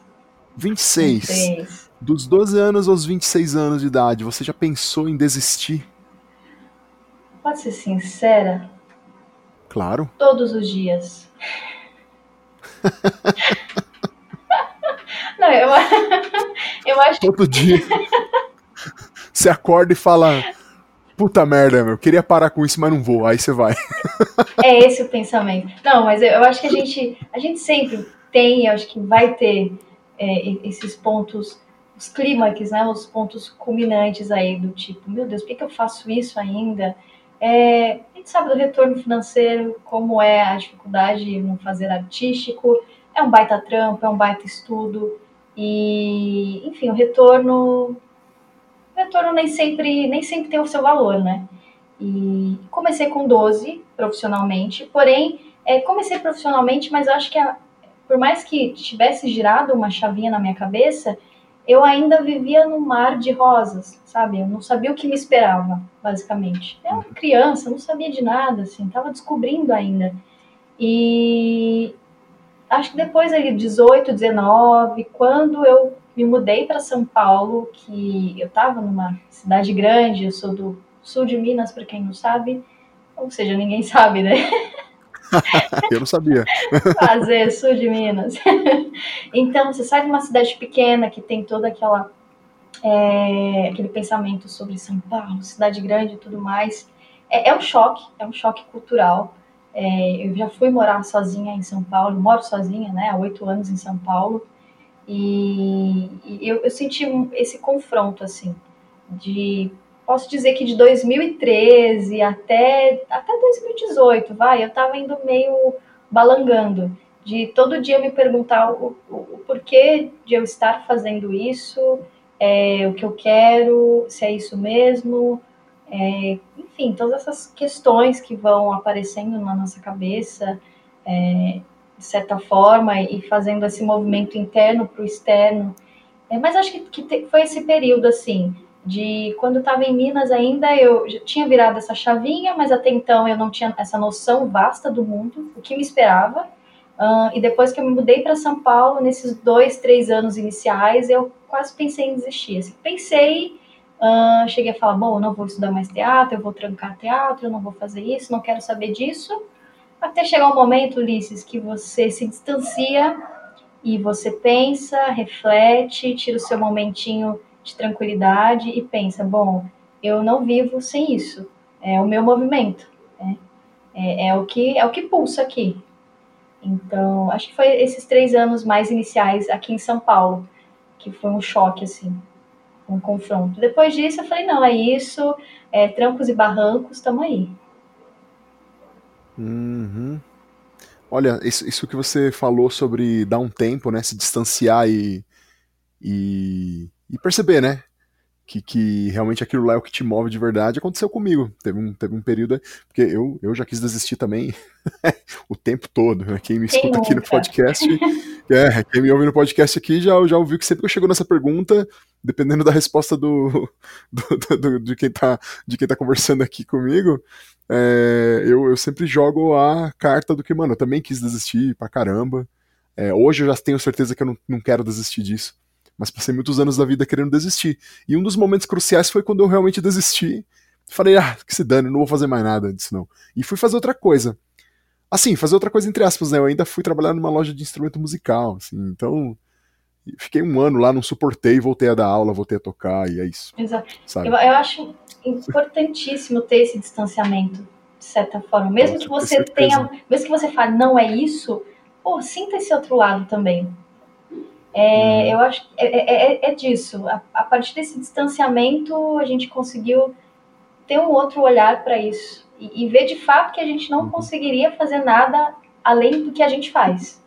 26. 26. Dos 12 anos aos 26 anos de idade, você já pensou em desistir? Pode ser sincera? Claro. Todos os dias. Não, eu, eu acho Todo dia. Você acorda e fala: puta merda, meu, queria parar com isso, mas não vou. Aí você vai. é esse o pensamento. Não, mas eu, eu acho que a gente, a gente sempre tem, eu acho que vai ter é, esses pontos, os clímax, né, os pontos culminantes aí do tipo, meu Deus, por que, que eu faço isso ainda? É, a gente sabe do retorno financeiro, como é a dificuldade no fazer artístico, é um baita trampo, é um baita estudo, e, enfim, o retorno, o retorno nem sempre, nem sempre tem o seu valor, né? E comecei com 12 profissionalmente, porém, é, comecei profissionalmente, mas acho que a, por mais que tivesse girado uma chavinha na minha cabeça, eu ainda vivia no mar de rosas, sabe? Eu não sabia o que me esperava, basicamente. Eu era criança, não sabia de nada, assim, tava descobrindo ainda. E acho que depois ali, 18, 19, quando eu me mudei para São Paulo, que eu tava numa cidade grande, eu sou do sul de Minas, para quem não sabe, ou seja, ninguém sabe, né? eu não sabia. Fazer sul de Minas. então, você sai de uma cidade pequena que tem toda aquela é, aquele pensamento sobre São Paulo, cidade grande e tudo mais. É, é um choque, é um choque cultural. É, eu já fui morar sozinha em São Paulo, moro sozinha, né, há oito anos em São Paulo, e, e eu, eu senti esse confronto, assim, de posso dizer que de 2013 até, até 2018, vai, eu estava indo meio balangando, de todo dia me perguntar o, o, o porquê de eu estar fazendo isso, é, o que eu quero, se é isso mesmo, é, enfim, todas essas questões que vão aparecendo na nossa cabeça, é, de certa forma, e fazendo esse movimento interno para o externo. É, mas acho que, que foi esse período, assim, de quando estava em Minas ainda, eu já tinha virado essa chavinha, mas até então eu não tinha essa noção vasta do mundo, o que me esperava. Uh, e depois que eu me mudei para São Paulo, nesses dois, três anos iniciais, eu quase pensei em desistir. Assim, pensei, uh, cheguei a falar: bom, eu não vou estudar mais teatro, eu vou trancar teatro, eu não vou fazer isso, não quero saber disso. Até chegar um momento, Ulisses, que você se distancia e você pensa, reflete, tira o seu momentinho de tranquilidade e pensa, bom, eu não vivo sem isso, é o meu movimento, né? é, é, o que é o que pulsa aqui. Então, acho que foi esses três anos mais iniciais aqui em São Paulo que foi um choque assim, um confronto. Depois disso, eu falei não, é isso, é, trancos e barrancos, estamos aí. Uhum. Olha, isso, isso, que você falou sobre dar um tempo, né, se distanciar e, e e perceber, né? Que, que realmente aquilo lá é o que te move de verdade, aconteceu comigo. Teve um, teve um período. Porque eu, eu já quis desistir também o tempo todo. Né? Quem me escuta aqui no podcast. é, quem me ouve no podcast aqui já, já ouviu que sempre que eu chego nessa pergunta, dependendo da resposta do, do, do de, quem tá, de quem tá conversando aqui comigo, é, eu, eu sempre jogo a carta do que, mano, eu também quis desistir pra caramba. É, hoje eu já tenho certeza que eu não, não quero desistir disso mas passei muitos anos da vida querendo desistir. E um dos momentos cruciais foi quando eu realmente desisti. Falei, ah, que se dane, não vou fazer mais nada disso não. E fui fazer outra coisa. Assim, fazer outra coisa entre aspas, né? Eu ainda fui trabalhar numa loja de instrumento musical, assim, então fiquei um ano lá, não suportei, voltei a dar aula, voltei a tocar, e é isso. Exato. Eu, eu, acho importantíssimo ter esse distanciamento, de certa forma. Mesmo Nossa, que você tenha, mesmo que você fale, não é isso, pô, sinta esse outro lado também. É, uhum. Eu acho que é, é, é, é disso. A, a, partir desse distanciamento, a gente conseguiu ter um outro olhar para isso e, e, ver de fato que a gente não uhum. conseguiria fazer nada além do que a gente faz.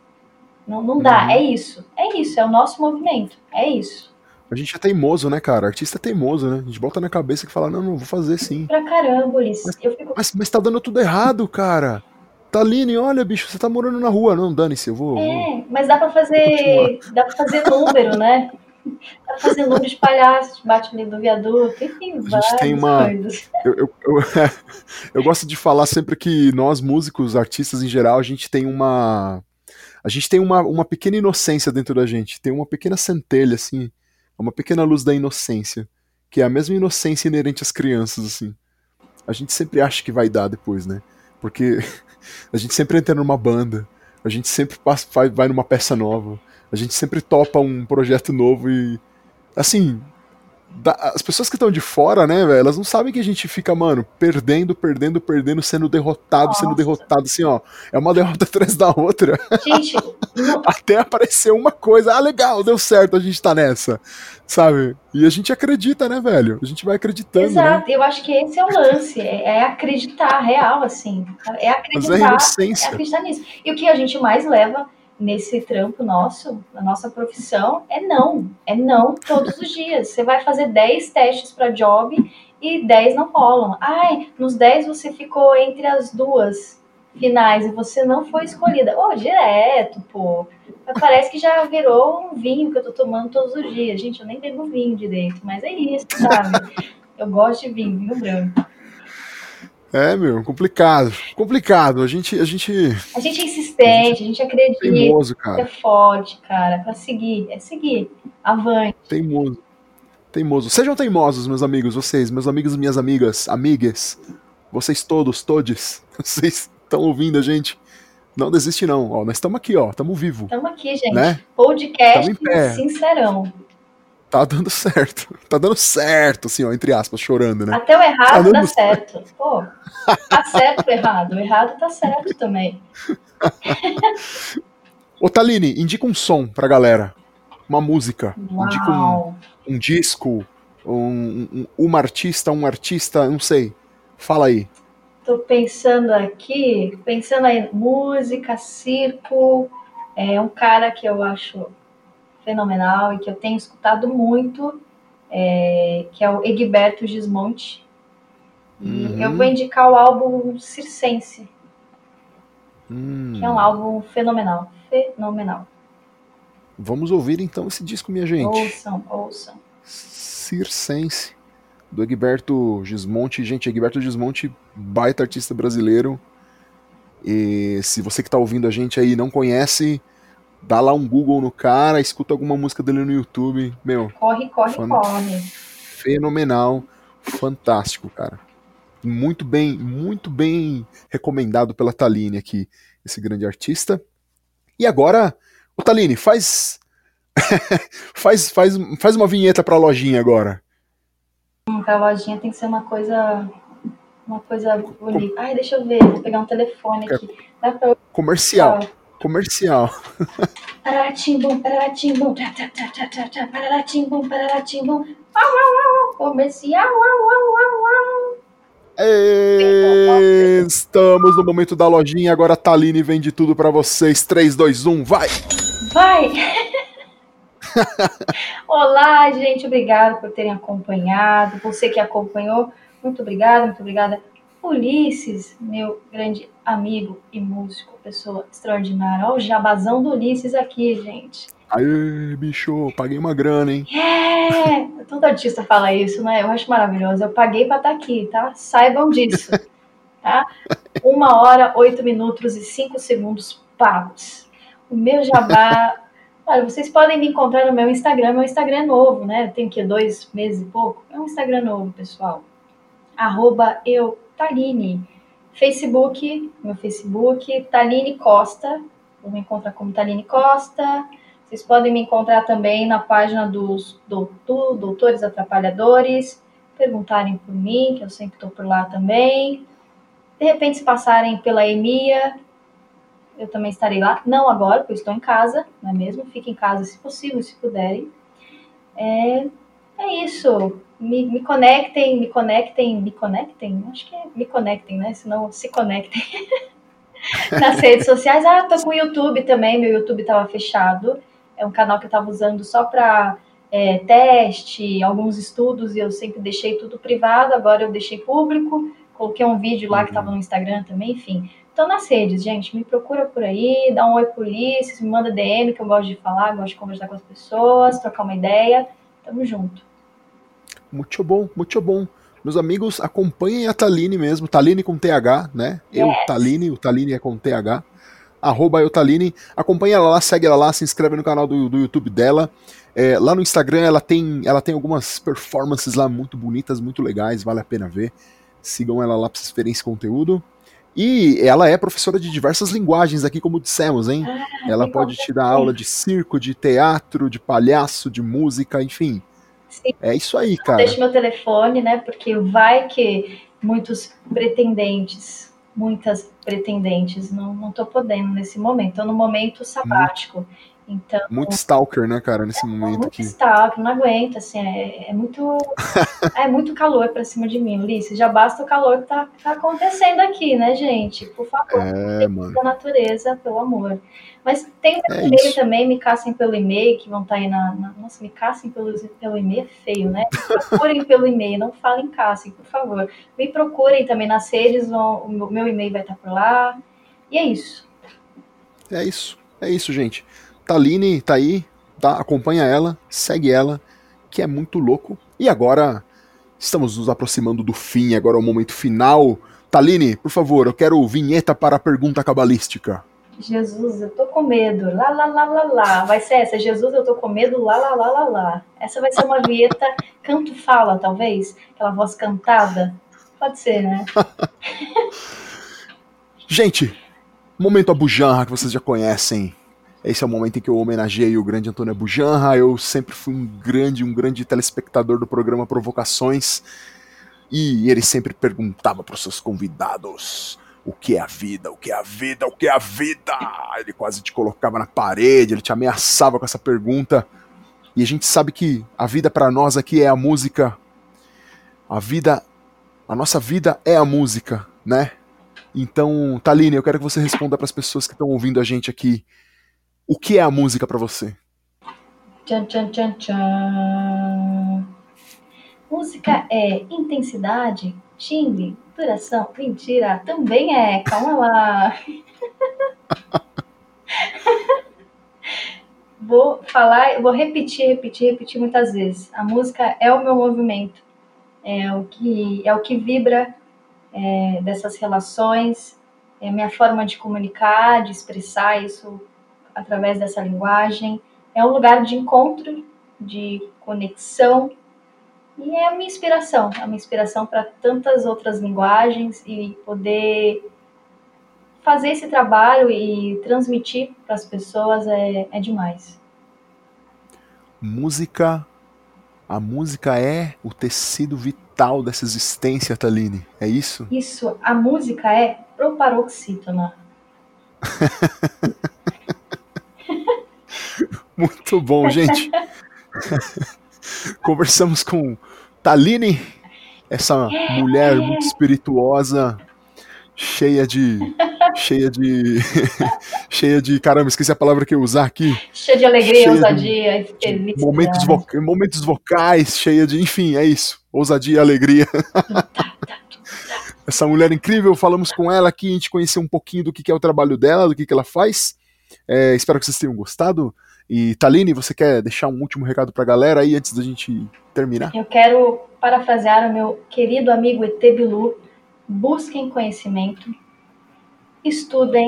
Não, não dá, uhum. é isso. É isso, é o nosso movimento. É isso. A gente é teimoso, né, cara? Artista é teimoso, né? A gente bota na cabeça que fala, não, não, vou fazer sim. Pra caramba, Ulisses. Mas, fico... mas, mas tá dando tudo errado, cara. Taline, olha, bicho, você tá morando na rua. Não, dane-se, eu vou. É, mas dá pra fazer. Dá pra fazer número, né? Dá pra fazer número de palhaços, bate ali do viaduto, enfim, a gente tem uma. Eu, eu, eu, eu, gosto de falar sempre que nós, músicos, artistas em geral, a gente tem uma. A gente tem uma, uma pequena inocência dentro da gente, tem uma pequena centelha, assim, uma pequena luz da inocência, que é a mesma inocência inerente às crianças, assim. A gente sempre acha que vai dar depois, né? Porque a gente sempre entra numa banda, a gente sempre passa, vai numa peça nova, a gente sempre topa um projeto novo e. Assim, da, as pessoas que estão de fora, né, velho, elas não sabem que a gente fica, mano, perdendo, perdendo, perdendo, sendo derrotado, Nossa. sendo derrotado, assim, ó. É uma derrota atrás da outra. Gente, até aparecer uma coisa, ah, legal, deu certo, a gente tá nessa, sabe? E a gente acredita, né, velho? A gente vai acreditando. Né? Exato, né? eu acho que esse é o lance, é, é acreditar, real, assim. É acreditar, Mas é, é acreditar nisso. E o que a gente mais leva nesse trampo nosso, na nossa profissão, é não. É não todos os dias. Você vai fazer 10 testes para job e 10 não rolam. Ai, nos 10 você ficou entre as duas finais e você não foi escolhida. Ô, oh, direto, pô. Parece que já virou um vinho que eu tô tomando todos os dias. Gente, eu nem bebo vinho direito, mas é isso, sabe? Eu gosto de vinho, vinho branco. É, meu, complicado. Complicado. A gente. A gente, a gente é insistente, a gente acredita. Teimoso, cara. É forte, cara. Pra seguir. É seguir. Avante. Teimoso. Teimoso. Sejam teimosos, meus amigos, vocês, meus amigos e minhas amigas, amigas. Vocês todos, todes. Vocês estão ouvindo a gente. Não desiste, não. Ó, nós estamos aqui, ó. Estamos vivo. Estamos aqui, gente. Né? Podcast sincerão tá dando certo. Tá dando certo, assim, ó, entre aspas, chorando, né? Até o errado tá certo. certo. Pô, tá certo o errado. O errado tá certo também. Ô, Taline, indica um som pra galera. Uma música. Uau. Indica um, um disco, um, um, uma artista, um artista, não sei. Fala aí. Tô pensando aqui, pensando aí, música, circo, é um cara que eu acho fenomenal e que eu tenho escutado muito, é, que é o Egberto Gismonte. E uhum. eu vou indicar o álbum Circense, hum. que é um álbum fenomenal, fenomenal. Vamos ouvir então esse disco, minha gente. Ouçam, ouçam. Circense, do Egberto Gismonte. Gente, Egberto Gismonte, baita artista brasileiro. E se você que está ouvindo a gente aí não conhece, dá lá um Google no cara, escuta alguma música dele no YouTube, meu. Corre, corre, corre. Fenomenal, fantástico, cara. Muito bem, muito bem recomendado pela Taline aqui, esse grande artista. E agora, o Taline, faz faz faz faz uma vinheta para a lojinha agora. Hum, a lojinha tem que ser uma coisa uma coisa bonita. Ai, deixa eu ver, vou pegar um telefone aqui. Dá pra... Comercial. Ah, comercial. Pararatimbum, pararatimbum, pararatimbum, pararatimbum, comercial, Estamos no momento da lojinha, agora a Taline vende tudo para vocês. 3, 2, 1, vai! Vai! Olá, gente, obrigado por terem acompanhado. Você que acompanhou, muito obrigada, muito obrigada Ulisses, meu grande amigo e músico, pessoa extraordinária. Olha o jabazão do Ulisses aqui, gente. Aê, bicho, paguei uma grana, hein? É, todo artista fala isso, né? Eu acho maravilhoso. Eu paguei pra estar tá aqui, tá? Saibam disso, tá? Uma hora, oito minutos e cinco segundos pagos. O meu jabá... Olha, vocês podem me encontrar no meu Instagram. Meu Instagram é novo, né? Tem que dois meses e pouco. É um Instagram novo, pessoal. Arroba eu Taline. Facebook, meu Facebook, Taline Costa. Vou me encontrar como Taline Costa. Vocês podem me encontrar também na página dos doutor, Doutores Atrapalhadores. Perguntarem por mim, que eu sempre estou por lá também. De repente, se passarem pela EMIA, eu também estarei lá. Não agora, porque eu estou em casa, não é mesmo? Fiquem em casa se possível, se puderem. É, é isso me, me conectem, me conectem, me conectem, acho que é me conectem, né? Senão se conectem nas redes sociais. Ah, tô com o YouTube também, meu YouTube estava fechado. É um canal que eu estava usando só para é, teste, alguns estudos, e eu sempre deixei tudo privado, agora eu deixei público. Coloquei um vídeo lá que estava no Instagram também, enfim. Então, nas redes, gente, me procura por aí, dá um oi Ulisses, me manda DM, que eu gosto de falar, gosto de conversar com as pessoas, trocar uma ideia. Tamo junto. Muito bom, muito bom. Meus amigos, acompanhem a Taline mesmo, Taline com TH, né? Yes. Eu, Taline, o Taline é com TH. Arroba eu, Taline. Acompanha ela lá, segue ela lá, se inscreve no canal do, do YouTube dela. É, lá no Instagram ela tem, ela tem algumas performances lá muito bonitas, muito legais, vale a pena ver. Sigam ela lá para vocês verem esse conteúdo. E ela é professora de diversas linguagens aqui, como dissemos, hein? Ah, ela pode te dar aula de circo, de teatro, de palhaço, de música, enfim Sim. É isso aí, cara. Deixe meu telefone, né? Porque vai que muitos pretendentes, muitas pretendentes, não, não tô podendo nesse momento. Tô no momento sabático. Então, muito stalker, né, cara, nesse momento muito aqui. stalker, não aguento, assim, é, é muito é muito calor pra cima de mim, Ulisses. Já basta o calor que tá, tá acontecendo aqui, né, gente? Por favor, é, mano. da natureza, pelo amor. Mas tem o é e-mail também, me caçem pelo e-mail, que vão estar tá aí na, na. Nossa, me caçem pelo, pelo e-mail é feio, né? Me procurem pelo e-mail, não falem caçem, por favor. Me procurem também nas redes, vão, o meu e-mail vai estar por lá. E é isso. É isso. É isso, gente. Taline tá aí, tá? Acompanha ela, segue ela, que é muito louco. E agora estamos nos aproximando do fim, agora é o momento final. Taline, por favor, eu quero vinheta para a pergunta cabalística. Jesus, eu tô com medo. Lá, lá, lá, lá, lá. Vai ser essa. Jesus, eu tô com medo. Lá, lá, lá, lá, lá. Essa vai ser uma vinheta canto-fala, talvez? Aquela voz cantada. Pode ser, né? Gente, momento Abujanra que vocês já conhecem. Esse é o momento em que eu homenageio o grande Antônio Bujanra. Eu sempre fui um grande, um grande telespectador do programa Provocações. E ele sempre perguntava para os seus convidados o que é a vida, o que é a vida, o que é a vida. Ele quase te colocava na parede, ele te ameaçava com essa pergunta. E a gente sabe que a vida para nós aqui é a música. A vida, a nossa vida é a música, né? Então, Taline, eu quero que você responda para as pessoas que estão ouvindo a gente aqui o que é a música para você? Tchan, tchan, tchan, tchan. Música é intensidade, timbre, duração. Mentira, também é. Calma lá. vou falar, vou repetir, repetir, repetir muitas vezes. A música é o meu movimento, é o que é o que vibra é, dessas relações, é a minha forma de comunicar, de expressar isso através dessa linguagem. É um lugar de encontro, de conexão e é a minha inspiração, a minha inspiração para tantas outras linguagens e poder fazer esse trabalho e transmitir para as pessoas é, é demais. Música, a música é o tecido vital dessa existência, Taline, é isso? Isso, a música é proparoxítona. Muito bom, gente. Conversamos com Taline, essa mulher muito espirituosa, cheia de. cheia de. cheia de. Caramba, esqueci a palavra que eu ia usar aqui. Cheia de alegria, cheia ousadia, de, de momentos, momentos vocais, cheia de. Enfim, é isso. Ousadia e alegria. essa mulher incrível, falamos com ela aqui, a gente conheceu um pouquinho do que é o trabalho dela, do que, que ela faz. É, espero que vocês tenham gostado. E Taline, você quer deixar um último recado para a galera aí antes da gente terminar? Eu quero parafrasear o meu querido amigo ET Bilu. Busquem conhecimento, estudem,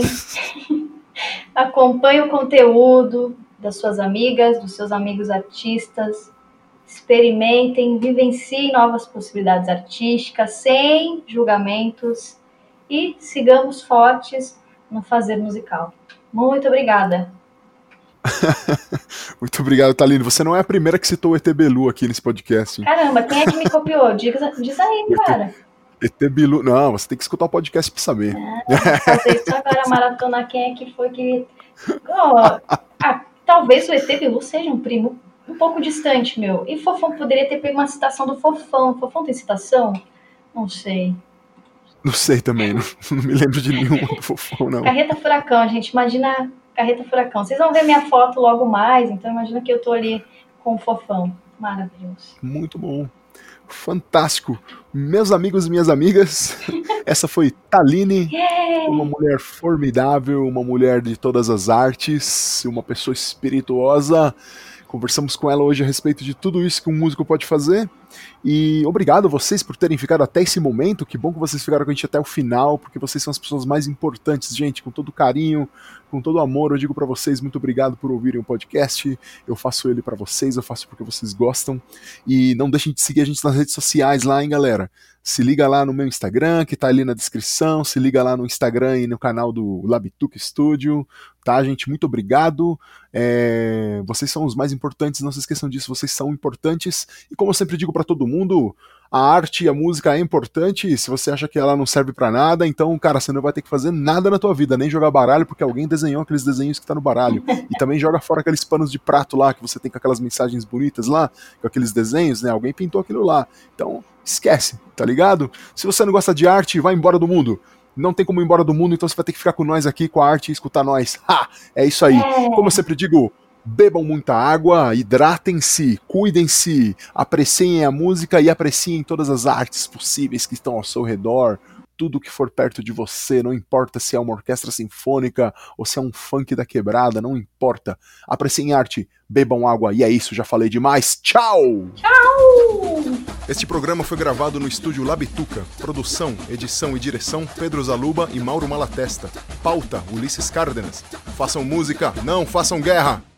acompanhem o conteúdo das suas amigas, dos seus amigos artistas, experimentem, vivenciem novas possibilidades artísticas sem julgamentos e sigamos fortes no fazer musical. Muito obrigada. Muito obrigado, Talino. Você não é a primeira que citou o ET Belu aqui nesse podcast. Caramba, quem é que me copiou? Diz, diz aí, cara. ET Bilu. Não, você tem que escutar o podcast pra saber. Ah, fazer isso agora, maratona. Quem é que foi que. Oh, ah, talvez o ET Bilu seja um primo um pouco distante, meu. E Fofão poderia ter pego uma citação do Fofão. Fofão tem citação? Não sei. Não sei também, não, não me lembro de nenhuma do Fofão, não. Carreta Furacão, gente. Imagina Carreta Furacão. Vocês vão ver minha foto logo mais, então imagina que eu tô ali com o fofão. Maravilhoso. Muito bom. Fantástico. Meus amigos e minhas amigas, essa foi Taline, yeah. uma mulher formidável, uma mulher de todas as artes, uma pessoa espirituosa. Conversamos com ela hoje a respeito de tudo isso que um músico pode fazer. E obrigado a vocês por terem ficado até esse momento. Que bom que vocês ficaram com a gente até o final, porque vocês são as pessoas mais importantes, gente. Com todo carinho, com todo amor, eu digo para vocês muito obrigado por ouvirem o podcast. Eu faço ele para vocês, eu faço porque vocês gostam. E não deixem de seguir a gente nas redes sociais lá, hein, galera. Se liga lá no meu Instagram, que tá ali na descrição. Se liga lá no Instagram e no canal do Labituc Studio, tá, gente? Muito obrigado. É... Vocês são os mais importantes, não se esqueçam disso, vocês são importantes. E como eu sempre digo para todo mundo, a arte e a música é importante. Se você acha que ela não serve para nada, então, cara, você não vai ter que fazer nada na tua vida, nem jogar baralho, porque alguém desenhou aqueles desenhos que tá no baralho. E também joga fora aqueles panos de prato lá que você tem com aquelas mensagens bonitas lá, com aqueles desenhos, né? Alguém pintou aquilo lá. Então, esquece, tá ligado? Se você não gosta de arte, vai embora do mundo não tem como ir embora do mundo, então você vai ter que ficar com nós aqui, com a arte e escutar nós. Ha! É isso aí. É. Como eu sempre digo, bebam muita água, hidratem-se, cuidem-se, apreciem a música e apreciem todas as artes possíveis que estão ao seu redor tudo que for perto de você, não importa se é uma orquestra sinfônica ou se é um funk da quebrada, não importa. Apreciem arte, bebam água e é isso, já falei demais. Tchau! Tchau! Este programa foi gravado no estúdio Labituca. Produção, edição e direção Pedro Zaluba e Mauro Malatesta. Pauta Ulisses Cárdenas. Façam música, não façam guerra!